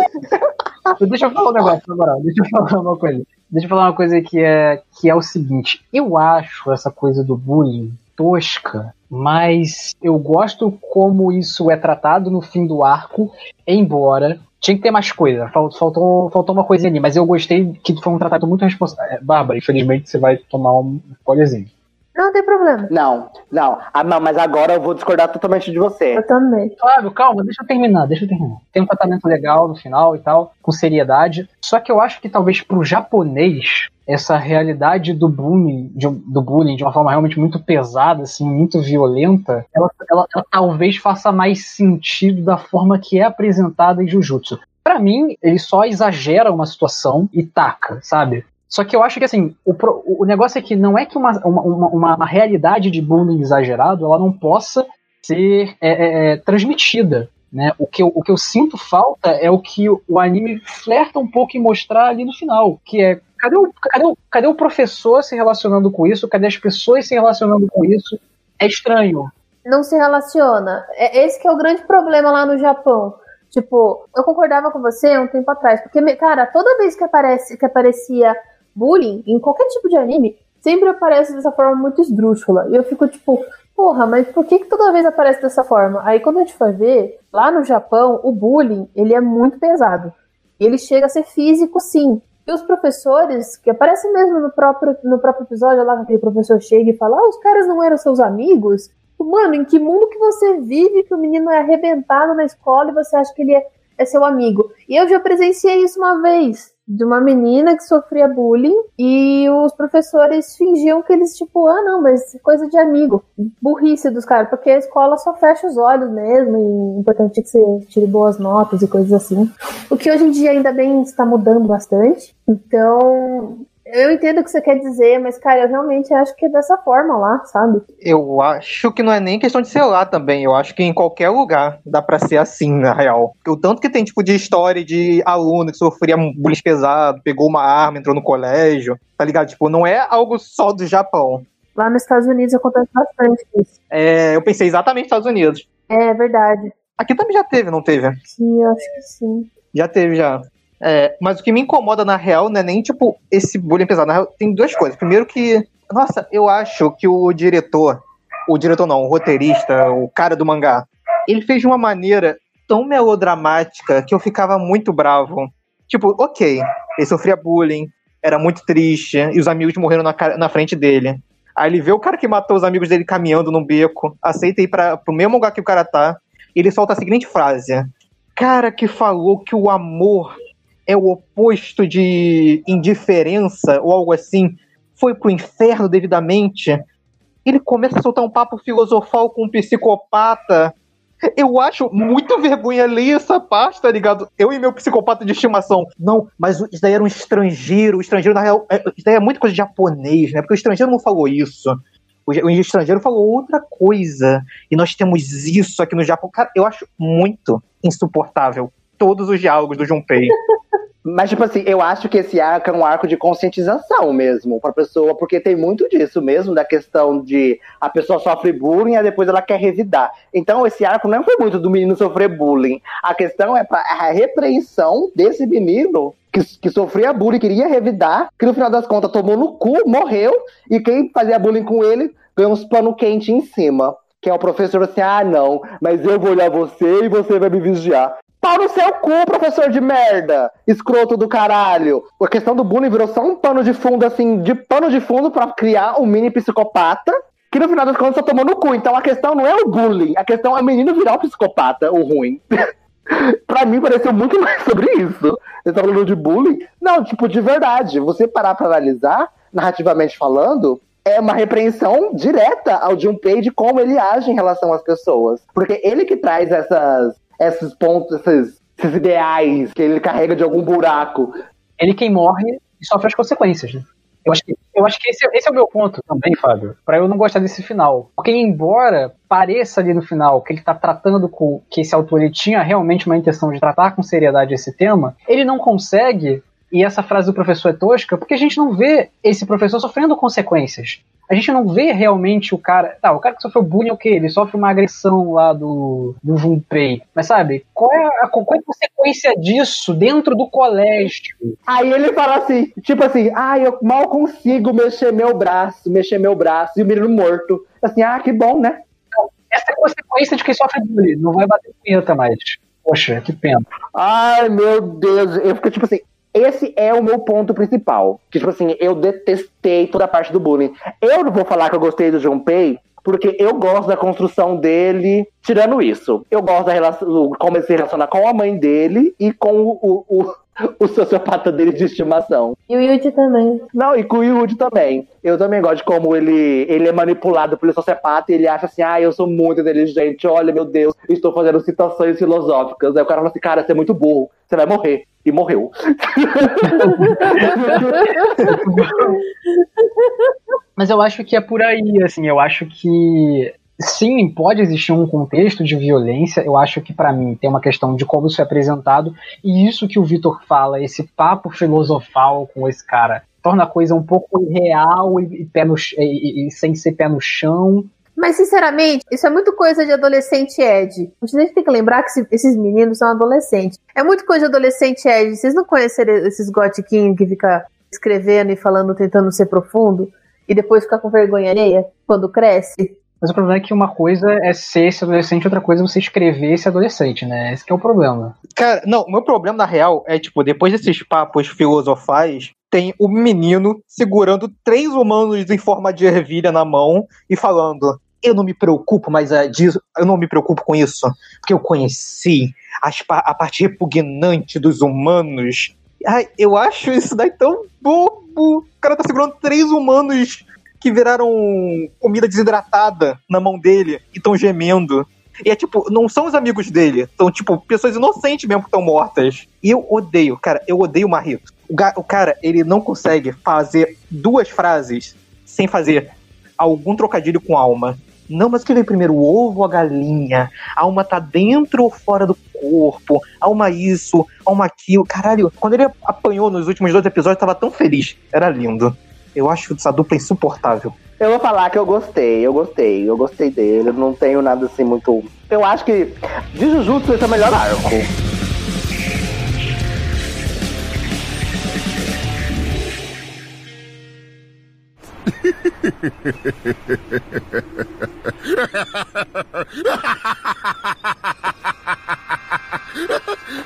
Deixa eu falar um negócio, na moral. Deixa eu falar uma coisa. Deixa eu falar uma coisa que é, que é o seguinte. Eu acho essa coisa do bullying tosca, mas eu gosto como isso é tratado no fim do arco, embora tinha que ter mais coisa. Fal- Faltou, faltou uma coisinha ali, mas eu gostei que foi um tratado muito responsável. Bárbara, infelizmente você vai tomar um spoilerzinho. Não tem problema. Não, não. Ah, não, mas agora eu vou discordar totalmente de você. Eu também. Flávio, calma, deixa eu terminar, deixa eu terminar. Tem um tratamento legal no final e tal, com seriedade. Só que eu acho que talvez pro japonês, essa realidade do bullying, de, do bullying de uma forma realmente muito pesada, assim, muito violenta, ela, ela- ela talvez faça mais sentido da forma que é apresentada em Jujutsu. Pra mim, ele só exagera uma situação e taca, sabe? Só que eu acho que assim, o, o negócio é que não é que uma, uma, uma, uma realidade de bullying exagerado ela não possa ser é, é, é, transmitida. Né? O, que eu, o que eu sinto falta é o que o, anime flerta um pouco em mostrar ali no final, que é cadê o, cadê, o, cadê o professor se relacionando com isso? Cadê as pessoas se relacionando com isso? É estranho. Não se relaciona. É esse que é o grande problema lá no Japão. Tipo, eu concordava com você um tempo atrás, porque, cara, toda vez que, aparece, que aparecia bullying em qualquer tipo de anime, sempre aparece dessa forma muito esdrúxula. E eu fico tipo, porra, mas por que, que toda vez aparece dessa forma? Aí quando a gente foi ver, lá no Japão, o bullying, ele é muito pesado. Ele chega a ser físico, sim. E os professores, que aparecem mesmo no próprio, no próprio episódio, lá que aquele professor chega e fala, ah, os caras não eram seus amigos? Mano, em que mundo que você vive que o menino é arrebentado na escola e você acha que ele é, é seu amigo? E eu já presenciei isso uma vez, de uma menina que sofria bullying e os professores fingiam que eles, tipo, ah, não, mas coisa de amigo. Burrice dos caras, porque a escola só fecha os olhos mesmo e é importante que você tire boas notas e coisas assim. O que hoje em dia ainda bem está mudando bastante. Então, Eu entendo o que você quer dizer, mas, cara, eu realmente acho que é dessa forma lá, sabe? Eu acho que não é nem questão de ser lá também. Eu acho que em qualquer lugar dá pra ser assim, na real. Porque o tanto que tem, tipo, de história de aluno que sofria um bullying pesado, pegou uma arma, entrou no colégio, tá ligado? Tipo, não é algo só do Japão. Lá nos Estados Unidos acontece bastante isso. É, eu pensei exatamente nos Estados Unidos. É verdade. Aqui também já teve, não teve? Sim, eu acho que sim. Já teve, já. É, mas o que me incomoda na real não é nem, tipo, esse bullying pesado. Na real, tem duas coisas. Primeiro que, nossa, eu acho que o diretor, o diretor não, o roteirista, o cara do mangá, ele fez de uma maneira tão melodramática que eu ficava muito bravo. Tipo, ok, ele sofria bullying, era muito triste, e os amigos morreram na, na frente dele. Aí ele vê o cara que matou os amigos dele caminhando num beco, aceita ir pra, pro mesmo lugar que o cara tá, e ele solta a seguinte frase: Cara que falou que o amor é o oposto de indiferença ou algo assim, foi pro inferno devidamente. Ele começa a soltar um papo filosofal com um psicopata. Eu acho muito vergonha ler essa parte, tá ligado? Eu e meu psicopata de estimação. Não, mas isso daí era um estrangeiro. O estrangeiro, na real, é- isso daí é muita coisa de japonês, né? Porque o estrangeiro não falou isso. O estrangeiro falou outra coisa. E nós temos isso aqui no Japão. Cara, eu acho muito insuportável todos os diálogos do Junpei. Mas, tipo assim, eu acho que esse arco é um arco de conscientização mesmo pra pessoa, porque tem muito disso mesmo, da questão de a pessoa sofre bullying e depois ela quer revidar. Então, esse arco não foi muito do menino sofrer bullying. A questão é pra a repreensão desse menino que, que sofria bullying, queria revidar, que no final das contas tomou no cu, morreu, e quem fazia bullying com ele ganhou uns pano quente em cima. Que é o professor assim, ah, não, mas eu vou olhar você e você vai me vigiar. Pau no seu cu, professor de merda! Escroto do caralho! A questão do bullying virou só um pano de fundo, assim, de pano de fundo pra criar um mini psicopata, que no final das contas só tomou no cu. Então a questão não é o bullying, a questão é o menino virar o psicopata, o ruim. pra mim pareceu muito mais sobre isso. Você tá falando de bullying? Não, tipo, de verdade. Você parar pra analisar, narrativamente falando, é uma repreensão direta ao Junpei de como ele age em relação às pessoas. Porque ele que traz essas, esses pontos, esses, esses ideais que ele carrega de algum buraco. Ele quem morre sofre as consequências, né? Eu acho que, eu acho que esse, esse é o meu ponto também, Fábio, pra eu não gostar desse final. Porque embora pareça ali no final que ele tá tratando com que esse autor ele tinha realmente uma intenção de tratar com seriedade esse tema, ele não consegue, e essa frase do professor é tosca, porque a gente não vê esse professor sofrendo consequências. A gente não vê realmente o cara. Tá, o cara que sofreu bullying é o quê? Ele sofre uma agressão lá do, do Junpei. Mas sabe, qual é, a, qual é a consequência disso dentro do colégio? Aí ele fala assim, tipo assim, ah, eu mal consigo mexer meu braço, mexer meu braço, e o menino morto. Assim, ah, que bom, né? Essa é a consequência de quem sofre bullying. Não vai bater punheta mais. Poxa, que pena. Ai, meu Deus. Eu fico tipo assim. Esse é o meu ponto principal. Que, tipo assim, eu detestei toda a parte do bullying. Eu não vou falar que eu gostei do Junpei, porque eu gosto da construção dele. Tirando isso, eu gosto da relação, como ele se relaciona com a mãe dele e com o, o, o sociopata dele de estimação. E o Yuji também. Não, e com o Yuji também. Eu também gosto de como ele, ele é manipulado pelo sociopata e ele acha assim, ah, eu sou muito inteligente, olha, meu Deus, estou fazendo citações filosóficas. Aí o cara fala assim, cara, você é muito burro, você vai morrer. E morreu. Mas eu acho que é por aí, assim, eu acho que sim, pode existir um contexto de violência. Eu acho que para mim tem uma questão de como isso é apresentado e isso que o Vitor fala, esse papo filosofal com esse cara, torna a coisa um pouco irreal e, pé no, e- e- e sem ser pé no chão. Mas, sinceramente, isso é muito coisa de adolescente Ed. A gente tem que lembrar que esse- esses meninos são adolescentes. É muito coisa de adolescente Ed. Vocês não conheceram esses gotiquinhos que fica escrevendo e falando, tentando ser profundo? E depois fica com vergonha alheia quando cresce? Mas o problema é que uma coisa é ser esse adolescente, outra coisa é você escrever esse adolescente, né? Esse que é o problema. Cara, não, o meu problema na real é, tipo, depois desses papos filosofais, tem o menino segurando três humanos em forma de ervilha na mão e falando: Eu não me preocupo mais é, disso, eu não me preocupo com isso, porque eu conheci as a parte repugnante dos humanos. Ai, eu acho isso daí tão bobo. O cara tá segurando três humanos que viraram comida desidratada na mão dele e estão gemendo. E é tipo, não são os amigos dele, são tipo pessoas inocentes mesmo que estão mortas. E eu odeio, cara, eu odeio o Marrito. O, o cara, ele não consegue fazer duas frases sem fazer algum trocadilho com alma. Não, mas que veio primeiro, o ovo ou a galinha? A alma tá dentro ou fora do corpo? Alma isso, alma aquilo. Caralho, quando ele apanhou nos últimos dois episódios, tava tão feliz. Era lindo. Eu acho essa dupla insuportável. Eu vou falar que eu gostei, eu gostei, eu gostei dele. Eu não tenho nada assim muito. Eu acho que de Jujutsu esse é o melhor arco.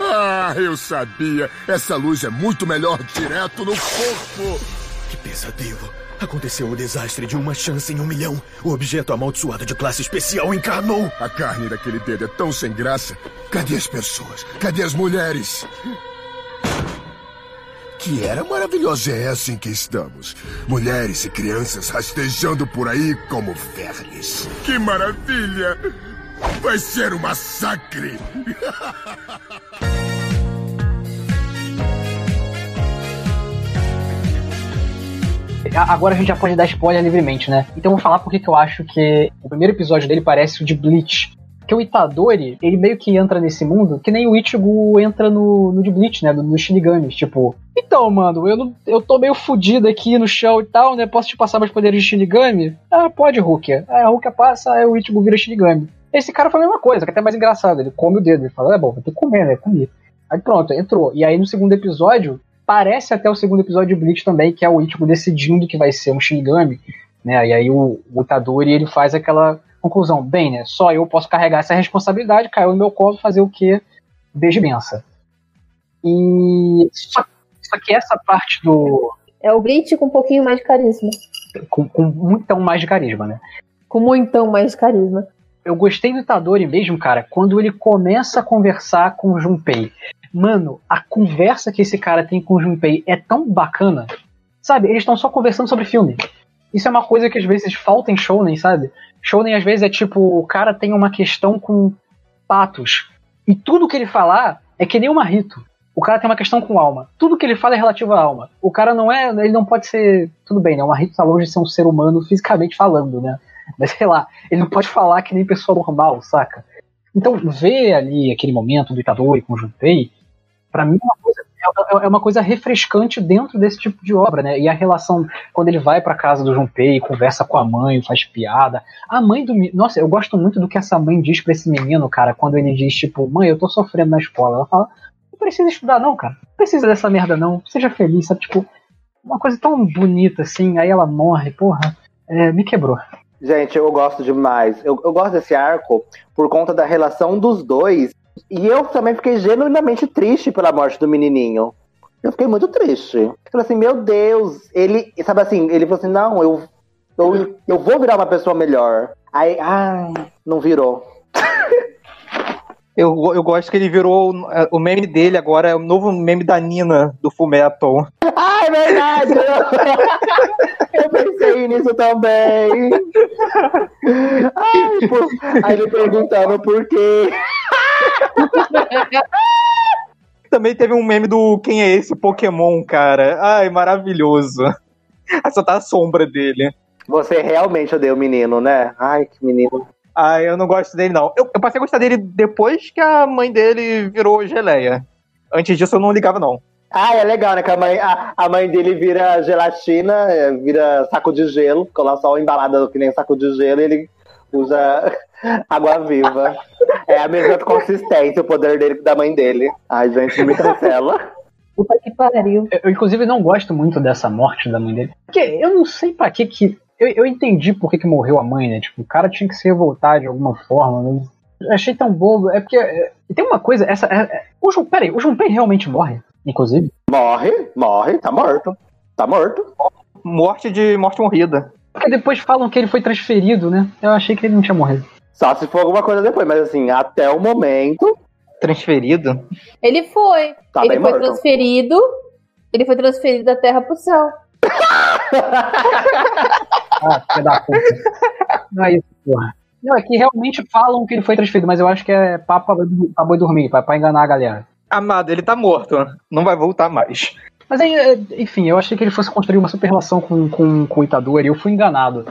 Ah, eu sabia. Essa luz é muito melhor direto no corpo. Que pesadelo. Aconteceu o desastre de uma chance em um milhão. O objeto amaldiçoado de classe especial encarnou. A carne daquele dedo é tão sem graça. Cadê as pessoas? Cadê as mulheres? Que era maravilhosa é essa em que estamos. Mulheres e crianças rastejando por aí como vermes. Que maravilha! Vai ser um massacre! Agora a gente já pode dar spoiler livremente, né? Então eu vou falar porque que eu acho que o primeiro episódio dele parece o de Bleach. Porque o Itadori, ele meio que entra nesse mundo que nem o Ichigo entra no, no de Bleach, né? No Shinigamis. Tipo, então, mano, eu, eu tô meio fudido aqui no chão e tal, né? Posso te passar meus poderes de Shinigami? Ah, pode, Rukia. Aí a Rukia passa, aí o Ichigo vira Shinigami. Esse cara foi a mesma coisa, que é até mais engraçado. Ele come o dedo, ele fala, é bom, vou ter que comer, né? Comer. Aí pronto, entrou. E aí no segundo episódio, parece até o segundo episódio de Bleach também, que é o Ichigo decidindo que vai ser um Shinigami, né? E aí o, o Itadori, ele faz aquela conclusão, bem, né? Só eu posso carregar essa responsabilidade, caiu no meu colo, fazer o que? Beijo e benção. E só, só que essa parte do... É o Bleach com um pouquinho mais de carisma. com, com muito mais de carisma, né? Com muitão mais de carisma. Eu gostei do Itadori mesmo, cara, quando ele começa a conversar com o Junpei. Mano, a conversa que esse cara tem com o Junpei é tão bacana. Sabe, eles estão só conversando sobre filme. Isso é uma coisa que às vezes falta em Shounen, sabe? Shounen às vezes é tipo, o cara tem uma questão com patos. E tudo que ele falar é que nem uma rito. O cara tem uma questão com alma. Tudo que ele fala é relativo à alma. O cara não é. Ele não pode ser. Tudo bem, né? Uma rito tá longe de ser um ser humano fisicamente falando, né? Mas sei lá, ele não pode falar que nem pessoa normal, saca? Então, ver ali aquele momento do Itadori com o Junpei, pra mim é uma coisa, é- é uma coisa refrescante dentro desse tipo de obra, né? E a relação, quando ele vai pra casa do Junpei, conversa com a mãe, faz piada. A mãe do. Nossa, eu gosto muito do que essa mãe diz pra esse menino, cara, quando ele diz, tipo, mãe, eu tô sofrendo na escola. Ela fala, não precisa estudar, não, cara. Não precisa dessa merda, não. Seja feliz, sabe? Tipo, uma coisa tão bonita assim, aí ela morre, porra. É, me quebrou. Gente, eu gosto demais. Eu, eu gosto desse arco por conta da relação dos dois. E eu também fiquei genuinamente triste pela morte do menininho. Eu fiquei muito triste. Eu falei assim, meu Deus, ele, sabe assim, ele falou assim, não, eu, eu, eu vou virar uma pessoa melhor. Aí, ai, não virou. Eu, eu gosto que ele virou. O meme dele agora é o novo meme da Nina do Fullmetal. Ah, é verdade! eu pensei nisso também. Ai. Aí ele perguntando por quê. Também teve um meme do Quem é esse Pokémon, cara? Ai, maravilhoso. Só tá a sombra dele. Você realmente odeia o menino, né? Ai, que menino. Ai, eu não gosto dele, não. Eu, eu passei a gostar dele depois que a mãe dele virou geleia. Antes disso eu não ligava, não. Ah, é legal, né? Que a mãe, a, a mãe dele vira gelatina, é, vira saco de gelo, ficou lá só embalada que nem saco de gelo e ele usa água viva. É a mesma consistência, o poder dele que da mãe dele. Ai, gente, me cancela. Puta que pariu. Eu, eu, inclusive, não gosto muito dessa morte da mãe dele. Porque eu não sei pra que que. Eu, eu entendi por que, que morreu a mãe, né? Tipo, o cara tinha que se revoltar de alguma forma. Mas eu achei tão bobo. É porque. é, tem uma coisa. essa é, é, o Jun, Peraí, o Junpei realmente morre, inclusive? Morre, morre, tá morto. Tá morto. Morte de morte morrida. Porque depois falam que ele foi transferido, né? Eu achei que ele não tinha morrido. Só se for alguma coisa depois, mas assim, até o momento. Transferido? Ele foi. Tá ele foi morto. transferido. Ele foi transferido da terra pro céu. Ah, filha da puta. Não é isso, porra. Não, é que realmente falam que ele foi transferido, mas eu acho que é papo pra boi dormir, pra, pra enganar a galera. Amado, ele tá morto. Não vai voltar mais. Mas aí, é, enfim, eu achei que ele fosse construir uma super relação com, com, com o Itadori e eu fui enganado.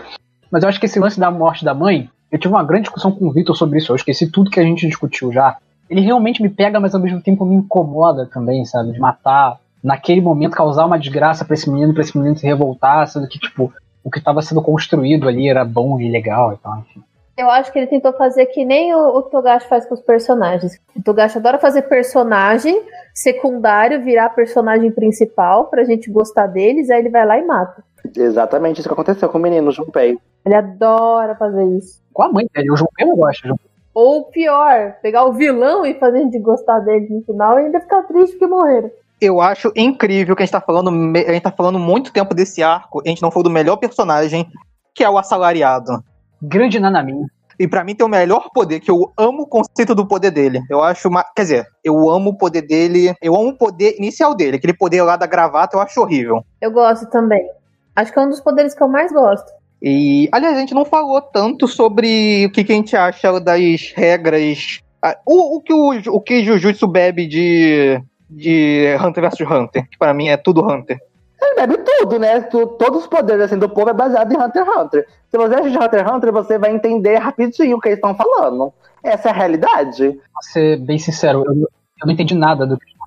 Mas eu acho que esse lance da morte da mãe, eu tive uma grande discussão com o Vitor sobre isso, eu esqueci tudo que a gente discutiu já. Ele realmente me pega, mas ao mesmo tempo me incomoda também, sabe? De matar, naquele momento, causar uma desgraça pra esse menino, pra esse menino se revoltar, sendo que, tipo, o que estava sendo construído ali era bom e legal e tal, enfim. Eu acho que ele tentou fazer que nem o, o Togashi faz com os personagens. O Togashi adora fazer personagem secundário virar personagem principal pra gente gostar deles, aí ele vai lá e mata. Exatamente isso que aconteceu com o menino Junpei. Ele adora fazer isso. Com a mãe dele, o João não gosta. Ou pior, pegar o vilão e fazer a gente gostar dele no final e ainda ficar triste porque morreram. Eu acho incrível que a gente tá falando, a gente tá falando muito tempo desse arco, e a gente não falou do melhor personagem, que é o assalariado. Grande Nanamin. E pra mim tem o melhor poder, que eu amo o conceito do poder dele. Eu acho uma. Quer dizer, eu amo o poder dele. Eu amo o poder inicial dele. Aquele poder lá da gravata eu acho horrível. Eu gosto também. Acho que é um dos poderes que eu mais gosto. E, aliás, a gente não falou tanto sobre o que, que a gente acha das regras. Ah, O, o que o, o que Jujutsu bebe de, de Hunter vs Hunter, que pra mim é tudo Hunter. Bebe tudo, né? Tu- todos os poderes assim, do povo é baseado em Hunter x Hunter. Se você assistir Hunter x Hunter, você vai entender rapidinho o que eles estão falando. Essa é a realidade Pra ser bem sincero, eu, eu não entendi nada do que.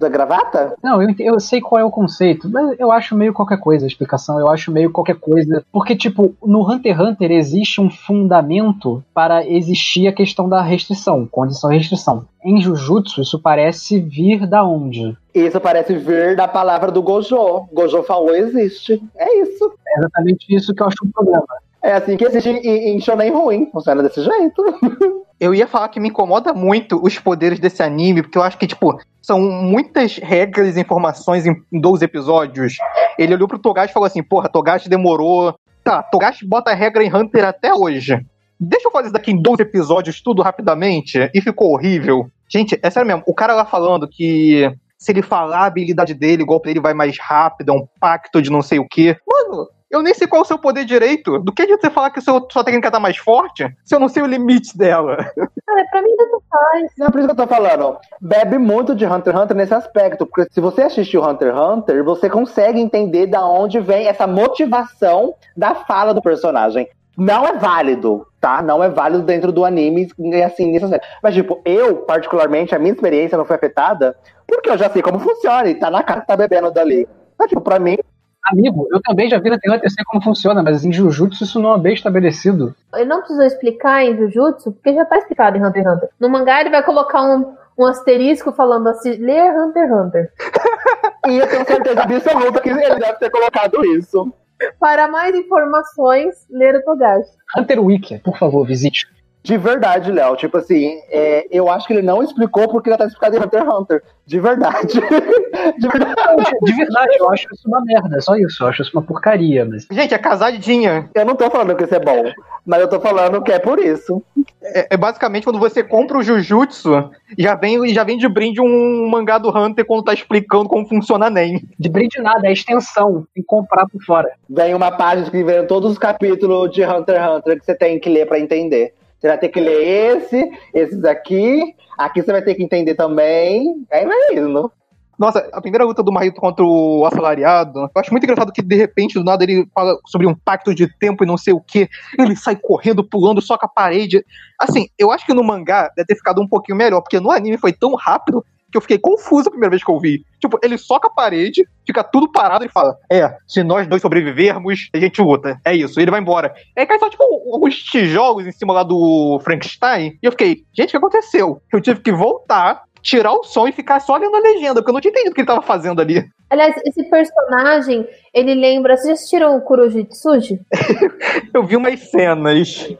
Da gravata. Não, eu, eu sei qual é o conceito, mas eu acho meio qualquer coisa a explicação, eu acho meio qualquer coisa. Porque, tipo, no Hunter x Hunter existe um fundamento para existir a questão da restrição, condição de restrição. Em Jujutsu, isso parece vir da onde? Isso parece vir da palavra do Gojo. Gojo falou, existe. É isso. É exatamente isso que eu acho um problema. É assim que existe em, em shonen ruim. Funciona desse jeito. Eu ia falar que me incomoda muito os poderes desse anime, porque eu acho que, tipo, são muitas regras e informações em 12 episódios. Ele olhou pro Togashi e falou assim: Porra, Togashi demorou. Tá, Togashi bota a regra em Hunter até hoje. Deixa eu fazer isso daqui em 12 episódios, tudo rapidamente. E ficou horrível. Gente, é sério mesmo. O cara lá falando que se ele falar a habilidade dele, o golpe dele vai mais rápido, é um pacto de não sei o quê. Mano, eu nem sei qual é o seu poder direito. Do que adianta você falar que a sua, técnica tá mais forte se eu não sei o limite dela? Cara, pra mim tanto faz. Não é por isso que eu tô falando. Bebe muito de Hunter x Hunter nesse aspecto. Porque se você assistiu Hunter x Hunter, você consegue entender da onde vem essa motivação da fala do personagem. Não é válido, tá? Não é válido dentro do anime, e assim, nesse aspecto. Mas, tipo, eu, particularmente, a minha experiência não foi afetada porque eu já sei como funciona e tá na cara que tá bebendo dali. Então, tipo, pra mim, Amigo, eu também já vi na Hunter eu sei como funciona, mas em Jujutsu isso não é bem estabelecido. Ele não precisou explicar em Jujutsu, porque já tá explicado em Hunter x Hunter. No mangá ele vai colocar um, um asterisco falando assim, ler Hunter x Hunter. e eu tenho certeza absoluta que ele deve ter colocado isso. Para mais informações, ler o Togashi. Hunter Wiki, por favor, visite. De verdade, Léo. Tipo assim, é, eu acho que ele não explicou porque já tá explicado em Hunter x Hunter. De verdade. de verdade. De verdade, eu acho isso uma merda, é só isso. Eu acho isso uma porcaria, mas. Gente, é casadinha. Eu não tô falando que isso é bom, mas eu tô falando que é por isso. É, é basicamente quando você compra o Jujutsu, já vem, já vem de brinde um mangá do Hunter quando tá explicando como funciona a NEM. De brinde nada, é extensão. Tem que comprar por fora. Vem uma página que vem todos os capítulos de Hunter x Hunter que você tem que ler pra entender. Você vai ter que ler esse, esses aqui. Aqui você vai ter que entender também. Aí vai indo. Nossa, a primeira luta do Marito contra o assalariado, eu acho muito engraçado que de repente, do nada, ele fala sobre um pacto de tempo e não sei o que. Ele sai correndo, pulando, soca a parede. Assim, eu acho que no mangá deve ter ficado um pouquinho melhor, porque no anime foi tão rápido que eu fiquei confuso a primeira vez que eu vi. Tipo, ele soca a parede, fica tudo parado e fala: É, se nós dois sobrevivermos, a gente luta. É isso, ele vai embora. Aí cai só, tipo, alguns tijolos em cima lá do Frankenstein. E eu fiquei, gente, o que aconteceu? Eu tive que voltar, tirar o som e ficar só lendo a legenda, porque eu não tinha entendido o que ele tava fazendo ali. Aliás, esse personagem, ele lembra. Vocês já assistiram o Kurojitsuji? Eu vi umas cenas.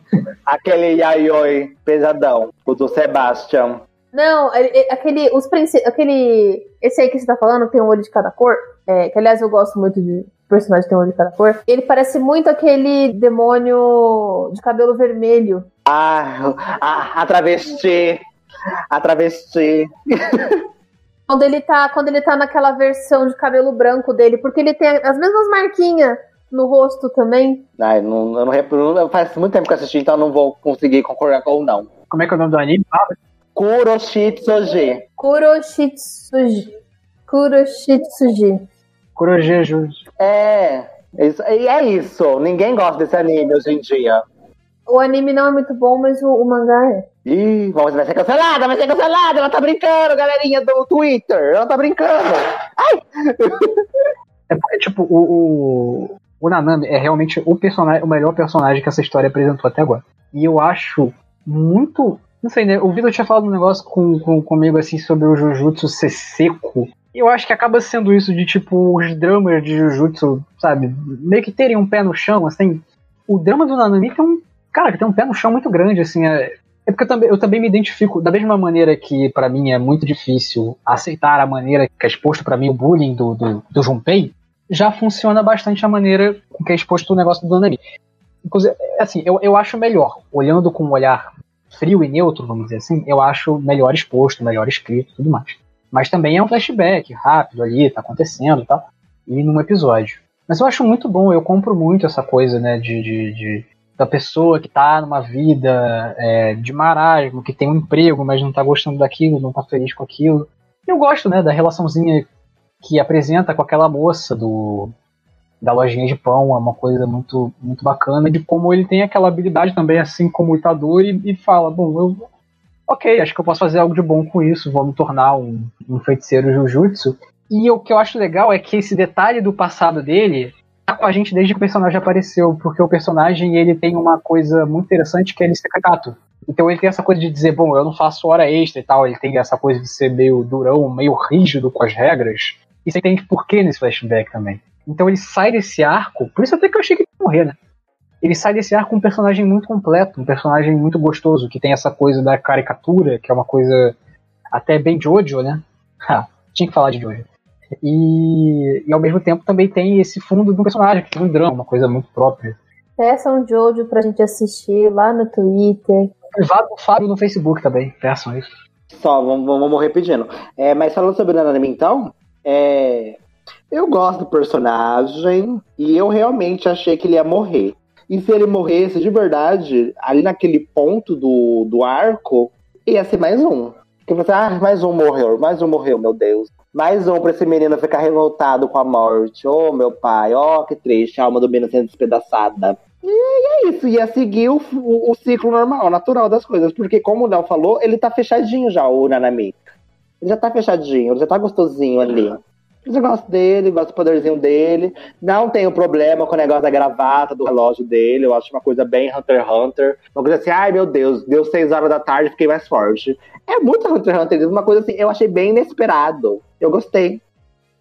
Aquele Yayoi pesadão, o do Sebastian. Não, ele- ele- aquele. Os princ- aquele. Esse aí que você tá falando tem um olho de cada cor. É, que aliás eu gosto muito de personagem que tem um olho de cada cor. Ele parece muito aquele demônio de cabelo vermelho. Ah, a, a travesti. A travesti. Quando ele tá. Quando ele tá naquela versão de cabelo branco dele, porque ele tem as mesmas marquinhas no rosto também. Ai, não, eu não, não- faz muito tempo que eu assisti, então eu não vou conseguir concordar com ou não. Como é que é o nome do anime? Ah, Kuroshitsuji. Kuroshitsuji. Kuroshitsuji. Kurogejo. É, isso, e é isso. Ninguém gosta desse anime hoje em dia. O anime não é muito bom, mas o, o mangá é. Ih, vamos, vai ser cancelada, vai ser cancelada. Ela tá brincando, galerinha do Twitter. Ela tá brincando. Ai! É porque, tipo, o, o, o Nanami é realmente o, personagem, o melhor personagem que essa história apresentou até agora. E eu acho muito. Não sei, né? O Vitor tinha falado um negócio com, com, comigo assim sobre o Jujutsu ser seco. Eu acho que acaba sendo isso de tipo os dramas de Jujutsu, sabe? Meio que terem um pé no chão, assim. O drama do Nanami tem um. Cara, que tem um pé no chão muito grande, assim. É, é porque eu também, eu também me identifico, da mesma maneira que para mim é muito difícil aceitar a maneira que é exposto para mim o bullying do, do, do Junpei, já funciona bastante a maneira com que é exposto o negócio do Nanami. Inclusive, assim, eu, eu acho melhor, olhando com um olhar frio e neutro, vamos dizer assim, eu acho melhor exposto, melhor escrito tudo mais. Mas também é um flashback rápido ali, tá acontecendo e tal, e num episódio. Mas eu acho muito bom, eu compro muito essa coisa, né, de, de, de da pessoa que tá numa vida é, de marasmo, que tem um emprego, mas não tá gostando daquilo, não tá feliz com aquilo. Eu gosto, né, da relaçãozinha que apresenta com aquela moça do da lojinha de pão, é uma coisa muito muito bacana de como ele tem aquela habilidade também assim como lutador e, e fala, bom, eu ok, acho que eu posso fazer algo de bom com isso, vou me tornar um, um feiticeiro Jujutsu. E o que eu acho legal é que esse detalhe do passado dele tá com a gente desde que o personagem apareceu, porque o personagem ele tem uma coisa muito interessante que é ele ser caricato. Então ele tem essa coisa de dizer, bom, eu não faço hora extra e tal, ele tem essa coisa de ser meio durão, meio rígido com as regras. E você entende por que nesse flashback também. Então ele sai desse arco, por isso até que eu achei que ia morrer, né? Ele sai desse arco com um personagem muito completo, um personagem muito gostoso, que tem essa coisa da caricatura, que é uma coisa até bem Jojo, né? Ha, tinha que falar de Jojo. E, e ao mesmo tempo também tem esse fundo do personagem, que tem um drama, uma coisa muito própria. Peçam Jojo pra gente assistir lá no Twitter. Privado do Fábio no Facebook também, peçam isso. Só, vamos, vamos morrer pedindo. É, mas falando sobre o anime então, é, eu gosto do personagem e eu realmente achei que ele ia morrer. E se ele morresse de verdade, ali naquele ponto do, do arco, ia ser mais um. Porque você, ah, mais um morreu, mais um morreu, meu Deus. Mais um pra esse menino ficar revoltado com a morte. Oh, meu pai, oh, que triste, a alma do menino sendo despedaçada. E é isso, ia seguir o, o, o ciclo normal, natural das coisas. Porque, como o Léo falou, ele tá fechadinho já, o Nanami. Ele já tá fechadinho, ele já tá gostosinho ali. Eu gosto dele, gosto do poderzinho dele. Não tenho problema com o negócio da gravata, do relógio dele. Eu acho uma coisa bem Hunter x Hunter. Uma coisa assim, ai meu Deus, deu seis horas da tarde, fiquei mais forte. É muito Hunter x Hunter, uma coisa assim, eu achei bem inesperado. Eu gostei.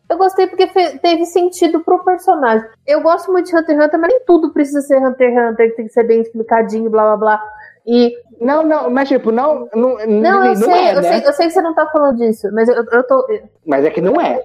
Eu gostei porque teve sentido pro personagem. Eu gosto muito de Hunter x Hunter, mas nem tudo precisa ser Hunter x Hunter, tem que ser bem explicadinho, blá blá blá. E. Não, não, mas tipo, não. Não, não, eu, sei, é, eu, né? sei, eu sei que você não tá falando disso, mas eu, eu tô. Mas é que não é.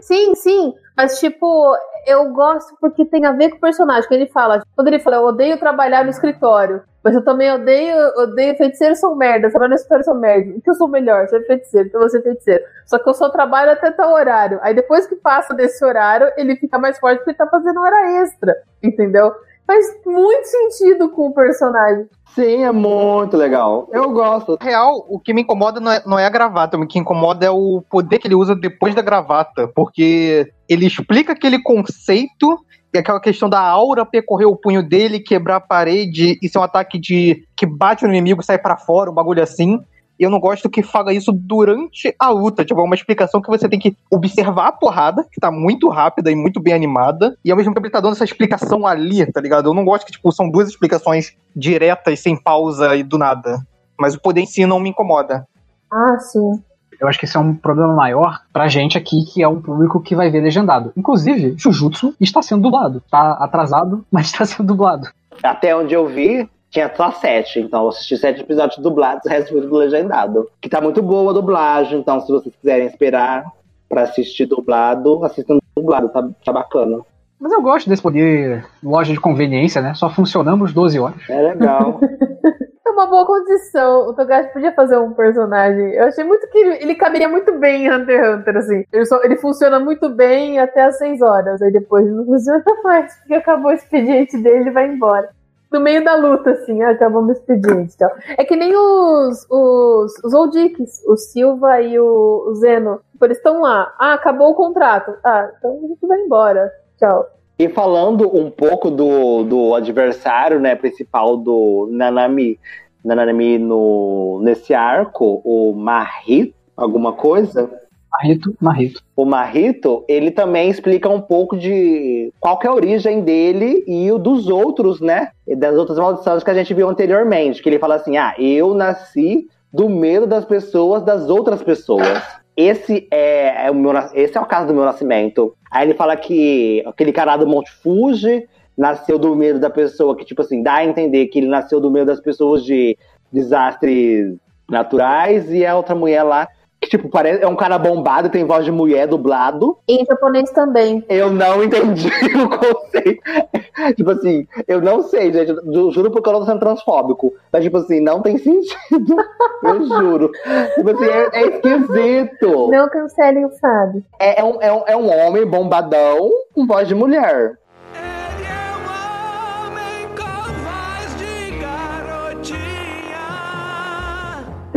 Sim, sim. Mas, tipo, eu gosto porque tem a ver com o personagem. Que ele fala, quando ele fala, eu odeio trabalhar no escritório. Mas eu também odeio, odeio feiticeiros são merda, trabalhar no escritório são merda. O que eu sou melhor? Ser feiticeiro, então você feiticeiro. Só que eu só trabalho até tal horário. Aí depois que passa desse horário, ele fica mais forte porque ele tá fazendo hora extra. Entendeu? Faz muito sentido com o personagem. Sim, é muito legal. Eu gosto. Real, o que me incomoda não é, não é a gravata, o que incomoda é o poder que ele usa depois da gravata. Porque ele explica aquele conceito e aquela questão da aura percorrer o punho dele, quebrar a parede e ser um ataque de que bate no inimigo, sai para fora, um bagulho assim. E eu não gosto que fala isso durante a luta. Tipo, é uma explicação que você tem que observar a porrada, que tá muito rápida e muito bem animada, e ao mesmo tempo ele tá dando essa explicação ali, tá ligado? Eu não gosto que, tipo, são duas explicações diretas, sem pausa e do nada. Mas o poder em si não me incomoda. Ah, sim. Eu acho que esse é um problema maior pra gente aqui, que é um público que vai ver legendado. Inclusive, Jujutsu está sendo dublado. Tá atrasado, mas está sendo dublado. Até onde eu vi, tinha só sete, então eu assisti sete episódios dublados, o resto tudo legendado. Que tá muito boa a dublagem, então se vocês quiserem esperar para assistir dublado, assistam dublado, tá, tá bacana. Mas eu gosto desse poder loja de conveniência, né? Só funcionamos 12 horas. É legal. é uma boa condição. O Togashi podia fazer um personagem. Eu achei muito que ele, ele caberia muito bem em Hunter x Hunter, assim. Ele, só, ele funciona muito bem até as 6 horas. Aí depois não funciona mais, porque acabou o expediente dele e vai embora. No meio da luta, assim, ah, então vamos expediente. Então. É que nem os, os, os Oldics, o Silva e o, o Zeno. Tipo, eles estão lá. Ah, acabou o contrato. Ah, então a gente vai embora. Tchau. E falando um pouco do, do adversário, né, principal do Nanami, Nanami no, nesse arco, o Mahito, alguma coisa, Marrito, Marrito. o Marrito, ele também explica um pouco de qual é a origem dele e o dos outros, né? Das outras maldições que a gente viu anteriormente. Que ele fala assim: ah, eu nasci do medo das pessoas, das outras pessoas. Esse é, é o meu, esse é o caso do meu nascimento. Aí ele fala que aquele cara do Monte Fuji nasceu do medo da pessoa, que, tipo assim, dá a entender que ele nasceu do medo das pessoas de desastres naturais, e a outra mulher lá, que, tipo, parece, é um cara bombado, tem voz de mulher dublado. E em japonês também. Eu não entendi o conceito. tipo assim, eu não sei, gente. Eu juro porque eu não tô sendo transfóbico. Mas, tipo assim, não tem sentido. Eu juro. Tipo assim, é, é esquisito. Não cancelem o Fábio. É, é um, é, um, é um homem bombadão com voz de mulher.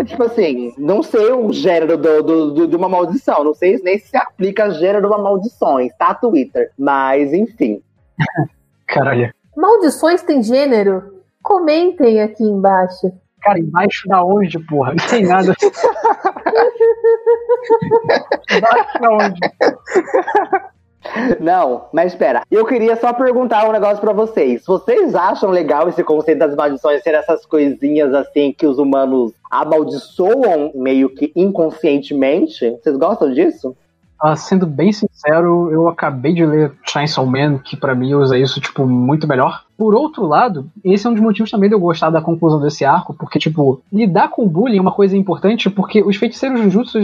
Tipo assim, não sei o gênero do, do- do- de uma maldição. Não sei nem se aplica gênero de uma maldição. Está Twitter. Mas, enfim. Caralho. Maldições tem gênero? Comentem aqui embaixo. Cara, embaixo da onde, porra? Não tem nada. embaixo da onde? Não, mas espera. Eu queria só perguntar um negócio pra vocês. Vocês acham legal esse conceito das maldições ser essas coisinhas assim que os humanos amaldiçoam meio que inconscientemente? Vocês gostam disso? Ah, sendo bem sincero, eu acabei de ler Chainsaw Man, que pra mim usa isso, tipo, muito melhor. Por outro lado, esse é um dos motivos também de eu gostar da conclusão desse arco, porque, tipo, lidar com bullying é uma coisa importante, porque os feiticeiros Jujutsu,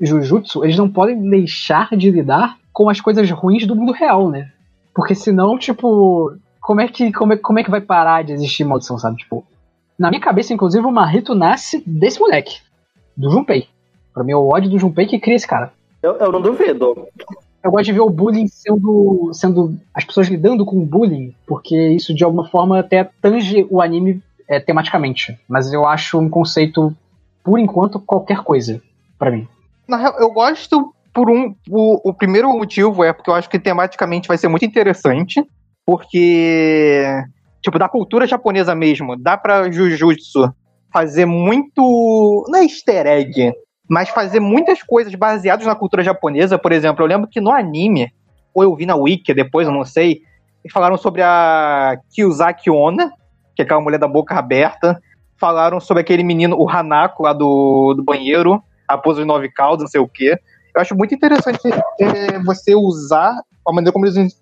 Jujutsu, eles não podem deixar de lidar com as coisas ruins do mundo real, né? Porque senão, tipo, como é que, como é, como é que vai parar de existir maldição, sabe? Tipo, na minha cabeça, inclusive, o Marrito nasce desse moleque, do Junpei. Pra mim, é o ódio do Junpei que cria esse cara. Eu, eu não duvido. Eu gosto de ver o bullying sendo, sendo. as pessoas lidando com o bullying, porque isso de alguma forma até tange o anime é, tematicamente. Mas eu acho um conceito, por enquanto, qualquer coisa pra mim. Na real, eu gosto por um. O, o primeiro motivo é porque eu acho que tematicamente vai ser muito interessante. Porque, tipo, da cultura japonesa mesmo, dá pra Jujutsu fazer muito. Não é easter egg, mas fazer muitas coisas baseadas na cultura japonesa. Por exemplo, eu lembro que no anime, ou eu vi na Wiki depois, eu não sei, eles falaram sobre a Kyuzaki Onna, que é aquela mulher da boca aberta. Falaram sobre aquele menino, o Hanako, lá do, do banheiro, a pose de nove caudas, não sei o quê. Eu acho muito interessante é, você usar a maneira como eles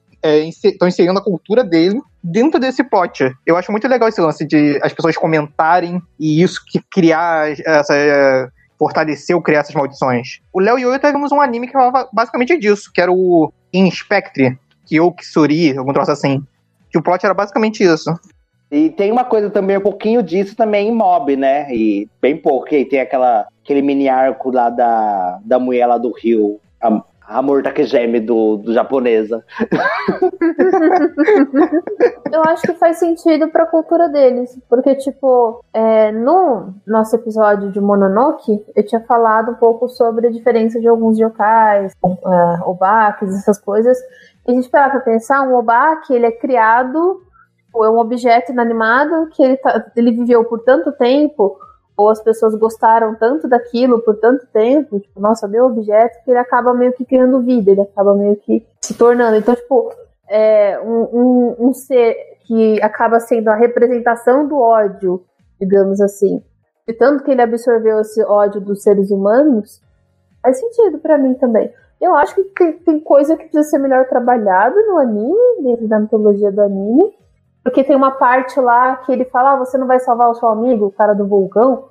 estão inserindo a cultura dele dentro desse plot. Eu acho muito legal esse lance de as pessoas comentarem e isso que criar essa. é, fortalecer ou criar essas maldições. O Léo e eu tivemos um anime que falava basicamente disso, que era o Inspectre, Kyokisuri, algum troço assim. Que o plot era basicamente isso. E tem uma coisa também, um pouquinho disso também em Mob, né? E bem pouco. E tem aquela, aquele mini arco lá da, da mulher lá do Rio. A, a Amor Takegeme do, do japonesa. Eu acho que faz sentido pra cultura deles. Porque, tipo, é, no nosso episódio de Mononoke, eu tinha falado um pouco sobre a diferença de alguns yokais, uh, obakis, essas coisas. E a gente parar pra pensar, um obaki, ele é criado, tipo, é um objeto inanimado que ele, tá, ele viveu por tanto tempo, ou as pessoas gostaram tanto daquilo por tanto tempo, tipo, nossa, meu objeto, que ele acaba meio que criando vida, ele acaba meio que se tornando. Então, tipo, é, um, um, um ser que acaba sendo a representação do ódio, digamos assim, de tanto que ele absorveu esse ódio dos seres humanos, faz sentido pra mim também. Eu acho que tem, tem coisa que precisa ser melhor trabalhada no anime, dentro da mitologia do anime, porque tem uma parte lá que ele fala: ah, você não vai salvar o seu amigo, o cara do vulcão.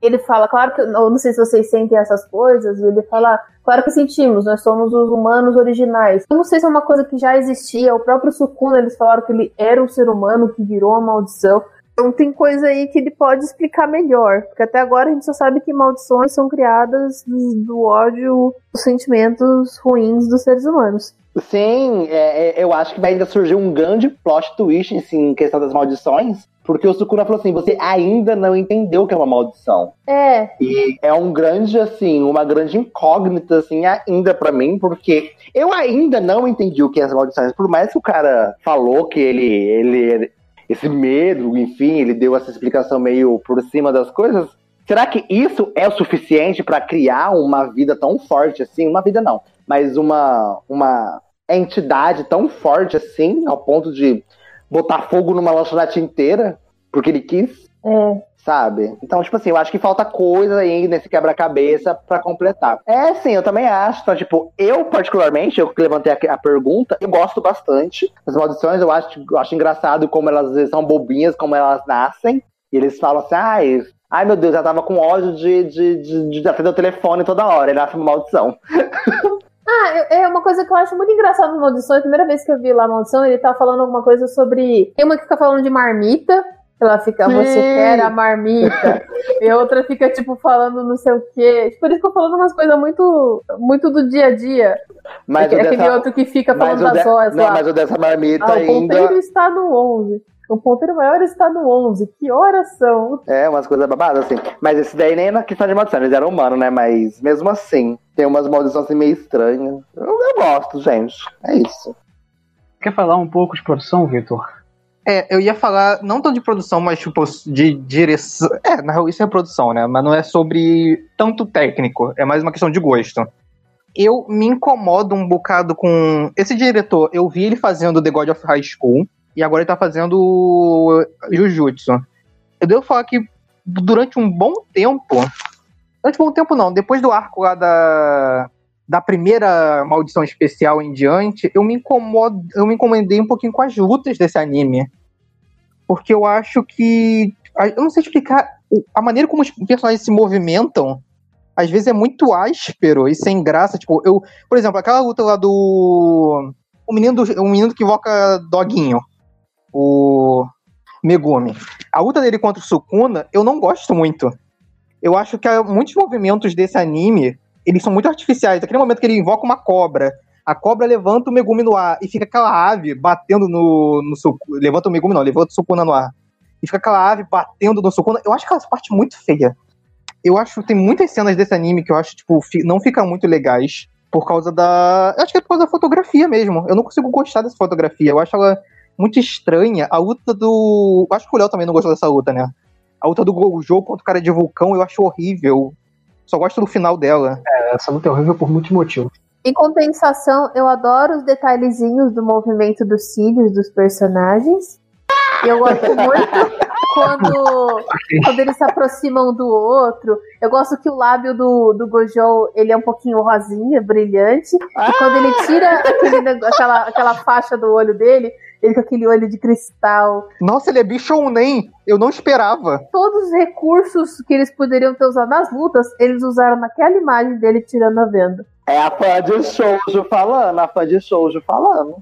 Ele fala, claro que eu não sei se vocês sentem essas coisas, e ele fala, claro que sentimos, nós somos os humanos originais. Eu não sei se é uma coisa que já existia, o próprio Sukuna, eles falaram que ele era um ser humano que virou uma maldição. Então tem coisa aí que ele pode explicar melhor, porque até agora a gente só sabe que maldições são criadas do, do ódio, dos sentimentos ruins dos seres humanos. Sim, é, é, eu acho que vai ainda surgir um grande plot twist assim, em questão das maldições. Porque o Sukuna falou assim: você ainda não entendeu o que é uma maldição. É, E é um grande, assim, uma grande incógnita, assim, ainda pra mim, porque eu ainda não entendi o que é as maldições. Por mais que o cara falou que ele, ele esse medo, enfim, ele deu essa explicação meio por cima das coisas. Será que isso é o suficiente pra criar uma vida tão forte assim? Uma vida não, mas uma, uma entidade tão forte assim, ao ponto de botar fogo numa lanchonete inteira, porque ele quis? é. sabe? Então, tipo assim, eu acho que falta coisa aí nesse quebra-cabeça pra completar. É, sim, eu também acho. Então, tipo, eu particularmente, eu que levantei a, a pergunta, eu gosto bastante das maldições. Eu acho, eu acho engraçado como elas às vezes são bobinhas, como elas nascem. E eles falam assim, ai, ai meu Deus, eu tava com ódio de, de, de, de atender o telefone toda hora. E nasce uma maldição. Ah, é uma coisa que eu acho muito engraçada no Maldição. A primeira vez que eu vi lá a Maldição, ele tá falando alguma coisa sobre. Tem uma que fica falando de marmita. Ela fica, Sim. você quer a marmita. e a outra fica, tipo, falando não sei o quê. Por isso que eu falando umas coisas muito, muito do dia a dia. Mas É o aquele dessa, outro que fica falando o das de- horas não, lá. mas o dessa marmita Ah, o ainda. ponteiro está no 11. O ponteiro maior está no 11. Que horas são? É, umas coisas babadas, assim. Mas esse daí nem na questão de maldição, eles eram humanos, né? Mas mesmo assim, tem umas maldições assim meio estranhas. Eu, eu gosto, gente. É isso. Quer falar um pouco de produção, Vitor? É, eu ia falar, não tanto de produção, mas tipo, de direção. É, na real, isso é produção, né? Mas não é sobre tanto técnico, é mais uma questão de gosto. Eu me incomodo um bocado com. Esse diretor, eu vi ele fazendo The God of High School, e agora ele tá fazendo Jujutsu. Eu devo falar que durante um bom tempo. Durante um bom tempo, não, depois do arco lá da. Da primeira maldição especial em diante, eu me incomodo, eu me incomodei um pouquinho com as lutas desse anime porque eu acho que. Eu não sei explicar. A maneira como os personagens se movimentam, às vezes é muito áspero e sem graça. Tipo, eu. Por exemplo, aquela luta lá do. O menino, do, o menino que invoca Doguinho. O. Megumi. A luta dele contra o Sukuna, eu não gosto muito. Eu acho que muitos movimentos desse anime, eles são muito artificiais. Aquele momento que ele invoca uma cobra, a cobra levanta o Megumi no ar e fica aquela ave batendo no, no Sukuna. Levanta o Megumi, não, levanta o Sukuna no ar. E fica aquela ave batendo no Sukuna. Eu acho aquela parte muito feia. Eu acho tem muitas cenas desse anime que eu acho, tipo, não ficam muito legais. Por causa da. Eu acho que é por causa da fotografia mesmo. Eu não consigo gostar dessa fotografia. Eu acho ela muito estranha. A luta do. Eu acho que o Léo também não gostou dessa luta, né? A luta do Gojo contra o cara de vulcão eu acho horrível. Só gosto do final dela. Essa luta é horrível por muitos motivos. Em compensação, eu adoro os detalhezinhos do movimento dos cílios dos personagens. Eu gosto muito quando, quando eles se aproximam do outro. Eu gosto que o lábio do, do Gojo ele é um pouquinho rosinha, brilhante. E quando ele tira aquele aquela, aquela faixa do olho dele, ele com aquele olho de cristal. Nossa, ele é bichounen. Eu não esperava. Todos os recursos que eles poderiam ter usado nas lutas, eles usaram naquela imagem dele tirando a venda. É a fã de shoujo falando, a fã de shoujo falando.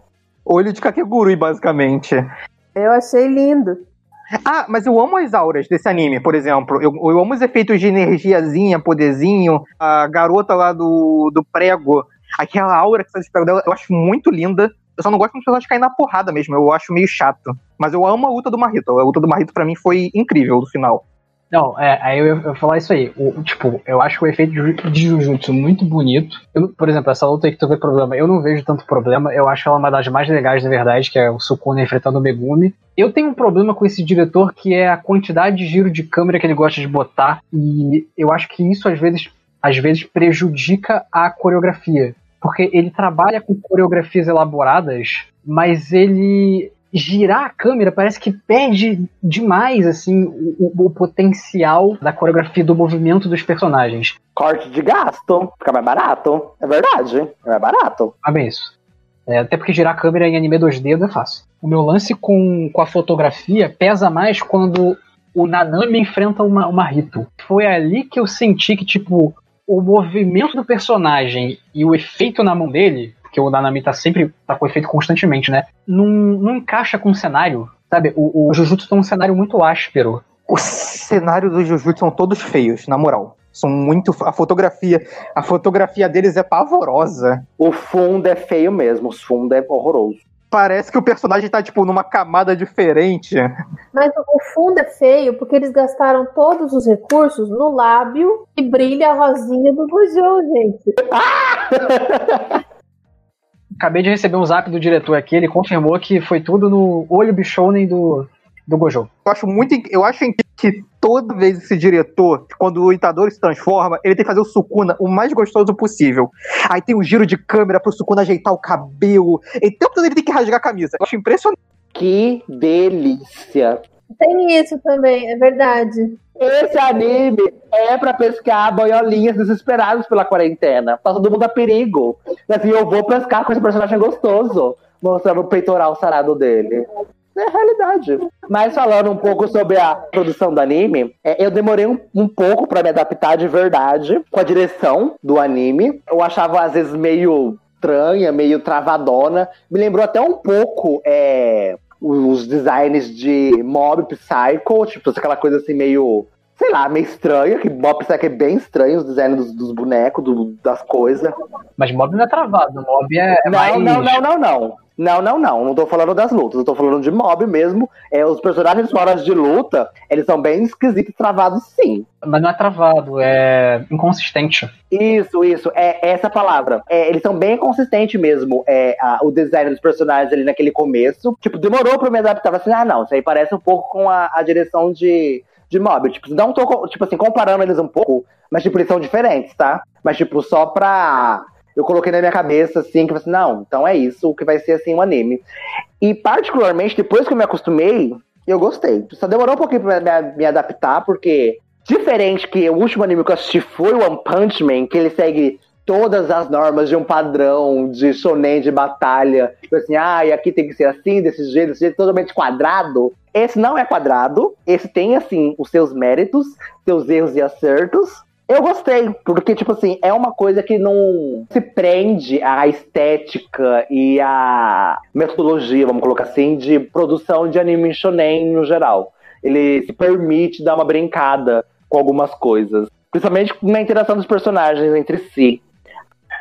Olho de Kakegurui, basicamente. Eu achei lindo. Ah, mas eu amo as auras desse anime, por exemplo. Eu, eu amo os efeitos de energiazinha, poderzinho. A garota lá do, do prego. Aquela aura que você pega dela, eu acho muito linda. Eu só não gosto quando as pessoas caem na porrada mesmo. Eu acho meio chato. Mas eu amo a luta do Marrito. A luta do Marrito pra mim foi incrível no final. Não, é, aí eu ia falar isso aí. O, tipo, eu acho o efeito de Jujutsu muito bonito. Eu, por exemplo, essa luta aí que tu vê problema, eu não vejo tanto problema. Eu acho ela uma das mais legais, na verdade, que é o Sukuna enfrentando o Megumi. Eu tenho um problema com esse diretor, que é a quantidade de giro de câmera que ele gosta de botar. E eu acho que isso, às vezes, às vezes prejudica a coreografia. Porque ele trabalha com coreografias elaboradas, mas ele girar a câmera parece que perde demais assim o, o- potencial da coreografia do movimento dos personagens. Corte de gasto, fica mais barato. É verdade, é mais barato. Ah, bem isso. É, até porque girar a câmera em anime 2D não é fácil. O meu lance com, com a fotografia pesa mais quando o Nanami enfrenta uma, uma Rito. Foi ali que eu senti que, tipo, o movimento do personagem e o efeito na mão dele, porque o Nanami tá sempre tá com efeito constantemente, né? Não, não encaixa com o cenário. Sabe, o, o Jujutsu tem um cenário muito áspero. Os cenários do Jujutsu são todos feios, na moral. São muito. A fotografia. A fotografia deles é pavorosa. O fundo é feio mesmo, o fundo é horroroso. Parece que o personagem tá, tipo, numa camada diferente. Mas o fundo é feio porque eles gastaram todos os recursos no lábio que brilha a rosinha do Gojo, gente. Acabei de receber um zap do diretor aqui, ele confirmou que foi tudo no olho bichounen do, do Gojo. Eu acho muito. Eu acho que toda vez esse diretor, quando o Itadori se transforma, ele tem que fazer o Sukuna o mais gostoso possível. Aí tem um giro de câmera pro Sukuna ajeitar o cabelo. E tempo todo ele tem que rasgar a camisa. Eu acho impressionante. Que delícia! Tem isso também, é verdade. Esse anime é pra pescar boiolinhas desesperados pela quarentena. Tá todo mundo a perigo. Assim, eu vou pescar com esse personagem gostoso, mostrando o peitoral sarado dele. É a realidade. Mas falando um pouco sobre a produção do anime, é, eu demorei um, um pouco pra me adaptar de verdade com a direção do anime. Eu achava às vezes meio estranha, meio travadona. Me lembrou até um pouco é, os designs de Mob Psycho, tipo aquela coisa assim meio sei lá, meio estranha, que Mob Psycho é bem estranho, os designs dos, dos bonecos, do- das coisas. Mas mob não é travado, mob é, é Não, mais. não, não, não, não. Não, não, não. Não tô falando das lutas. Eu tô falando de mob mesmo. É, os personagens fora de luta, eles são bem esquisitos e travados, sim. Mas não é travado, é inconsistente. Isso, isso. É essa palavra. É, eles são bem consistentes mesmo. É, a- o design dos personagens ali naquele começo. Tipo, demorou pra me adaptar. Assim, ah, não, isso aí parece um pouco com a, a direção de, de mob. Tipo, não tô, tipo assim, comparando eles um pouco, mas tipo, eles são diferentes, tá? Mas, tipo, só pra. Eu coloquei na minha cabeça, assim, que assim, não, então é isso que vai ser, assim, um anime. E, particularmente, depois que eu me acostumei, eu gostei. Só demorou um pouquinho pra me, me adaptar, porque, diferente que o último anime que eu assisti foi o One Punch Man, que ele segue todas as normas de um padrão de shonen de batalha. Tipo assim, ah, e aqui tem que ser assim, desse jeito, desse jeito, totalmente quadrado. Esse não é quadrado. Esse tem, assim, os seus méritos, seus erros e acertos. Eu gostei, porque, tipo assim, é uma coisa que não se prende à estética e à metodologia, vamos colocar assim, de produção de anime shonen no geral. Ele se permite dar uma brincada com algumas coisas. Principalmente na interação dos personagens entre si.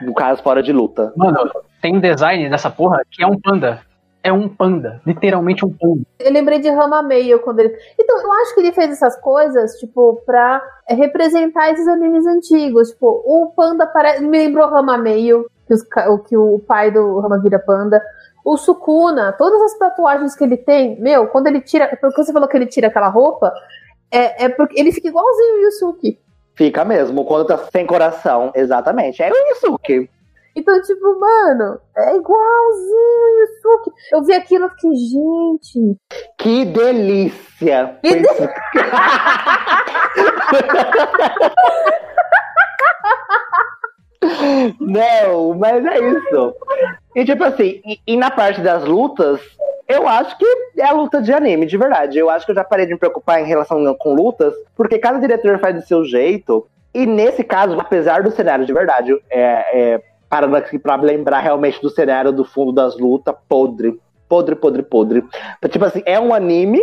No caso, fora de luta. Mano, tem um design dessa porra que é um panda. É um panda. Literalmente um panda. Eu lembrei de Rama Meio quando ele. Então, eu acho que ele fez essas coisas, tipo, pra é, representar esses animes antigos. Tipo, o Panda parece. Me lembrou Rama Meio, que, os o- que o pai do Rama vira Panda. O Sukuna, todas as tatuagens que ele tem, meu, quando ele tira. Porque você falou que ele tira aquela roupa, é, é porque ele fica igualzinho o Yusuke. Fica mesmo, quando tá sem coração. Exatamente. É isso que. Então, tipo, mano, é igualzinho o Yusuke. Eu vi aquilo e fiquei, gente. Que delícia! Que Não, mas é isso. E tipo assim, e, e na parte das lutas, eu acho que é a luta de anime, de verdade. Eu acho que eu já parei de me preocupar em relação com lutas, porque cada diretor faz do seu jeito. E nesse caso, apesar do cenário de verdade, é, é, parando aqui pra lembrar realmente do cenário do fundo das lutas, podre. Podre, podre, podre. Tipo assim, é um anime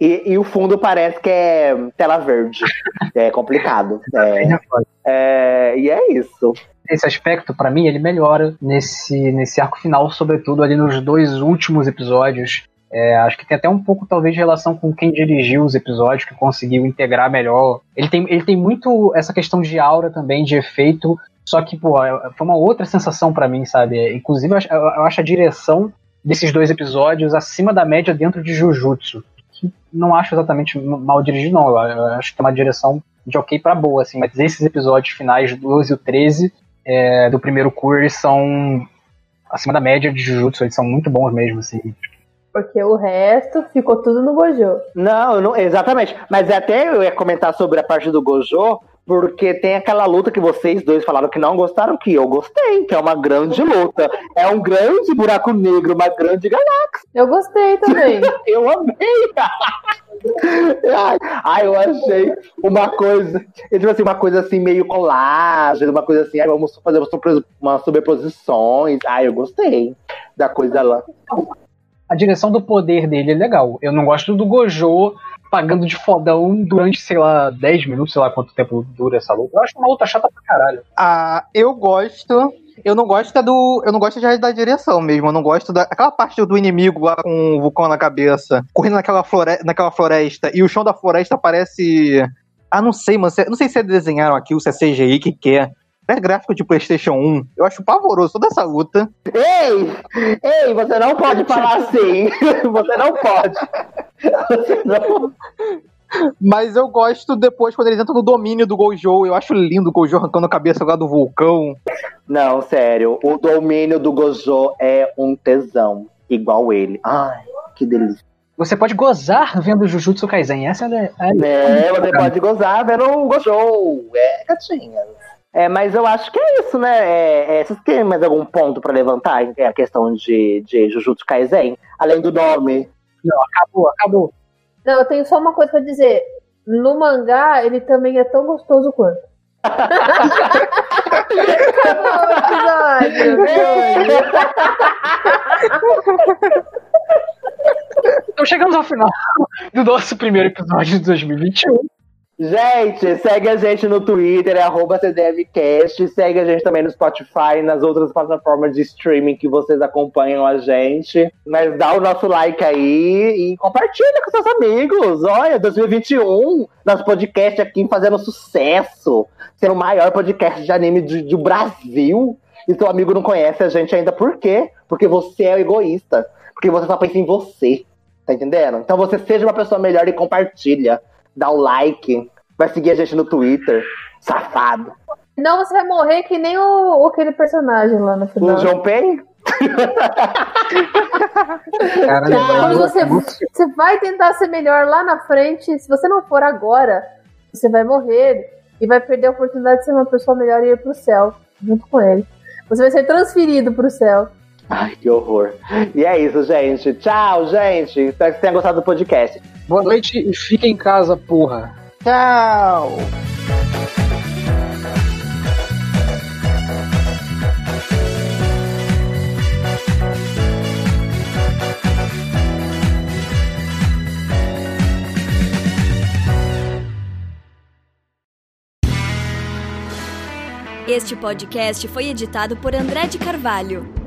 e, e o fundo parece que é tela verde. É complicado. É, é, e é isso. Esse aspecto, pra mim, ele melhora nesse, nesse arco final, sobretudo ali nos dois últimos episódios. É, acho que tem até um pouco, talvez, de relação com quem dirigiu os episódios, que conseguiu integrar melhor. Ele tem, ele tem muito essa questão de aura também, de efeito, só que, pô, é- foi uma outra sensação pra mim, sabe? É, Inclusive, eu acho, a direção desses dois episódios acima da média dentro de Jujutsu. Que não acho exatamente mal dirigido, não. Eu acho que é uma direção de ok pra boa, assim. Mas esses episódios finais, o 12 e o 13, é, do primeiro curso, são acima da média de Jujutsu. Eles são muito bons mesmo, assim. Porque o resto ficou tudo no Gojo. Não, não- exatamente. Mas até eu ia comentar sobre a parte do Gojo, porque tem aquela luta que vocês dois falaram que não gostaram, que eu gostei, que é uma grande luta. É um grande buraco negro, uma grande galáxia. Eu gostei também. Eu amei! Ai, ai, eu achei uma coisa, digo assim, uma coisa assim meio colagem, uma coisa assim, ai, vamos fazer umas sobreposições. Ai, eu gostei da coisa lá. A direção do poder dele é legal. Eu não gosto do Gojo pagando de fodão durante, sei lá, 10 minutos, sei lá quanto tempo dura essa luta. Eu acho uma luta chata pra caralho. Ah, eu gosto. Eu não gosto é do. Eu não gosto já da direção mesmo. Eu não gosto da. Aquela parte do inimigo lá com o vulcão na cabeça, correndo naquela, flore, naquela floresta, e o chão da floresta parece. Ah, não sei, mano. Não sei se é desenharam aquilo, se é CGI, que, que é. É gráfico de PlayStation 1. Eu acho pavoroso toda essa luta. Ei! Ei, você não pode falar assim! Você não pode! Você não... Mas eu gosto depois quando eles entram no domínio do Gojo. Eu acho lindo o Gojo arrancando a cabeça lá do vulcão. Não, sério, o domínio do Gojo é um tesão, igual ele. Ai, que delícia. Você pode gozar vendo Jujutsu Kaisen. Essa é a. É, você pode gozar vendo o Gojo. É, gatinha. É, mas eu acho que é isso, né? É, é, vocês têm mais algum ponto pra levantar? É a questão de, de Jujutsu Kaisen? Além do nome. Não, acabou, acabou. Não, eu tenho só uma coisa pra dizer. No mangá, ele também é tão gostoso quanto. Acabou o episódio. Então chegamos ao final do nosso primeiro episódio de 2021. Gente, segue a gente no Twitter, é arroba CDMcast. Segue a gente também no Spotify e nas outras plataformas de streaming que vocês acompanham a gente. Mas dá o nosso like aí e compartilha com seus amigos. Olha, 2021, nosso podcast aqui fazendo sucesso. Sendo o maior podcast de anime do Brasil. E seu amigo não conhece a gente ainda por quê? Porque você é egoísta. Porque você só pensa em você. Tá entendendo? Então você seja uma pessoa melhor e compartilha. Dá o like. Vai seguir a gente no Twitter. Safado. Não, você vai morrer que nem o, aquele personagem lá no final. O João Pen? Caralho, Quando eu- você, você vai tentar ser melhor lá na frente, se você não for agora, você vai morrer e vai perder a oportunidade de ser uma pessoa melhor e ir pro céu junto com ele. Você vai ser transferido pro céu. Ai, que horror. E é isso, gente. Tchau, gente. Espero que vocês tenham gostado do podcast. Boa noite e fique em casa, porra. Tchau! Este podcast foi editado por André de Carvalho.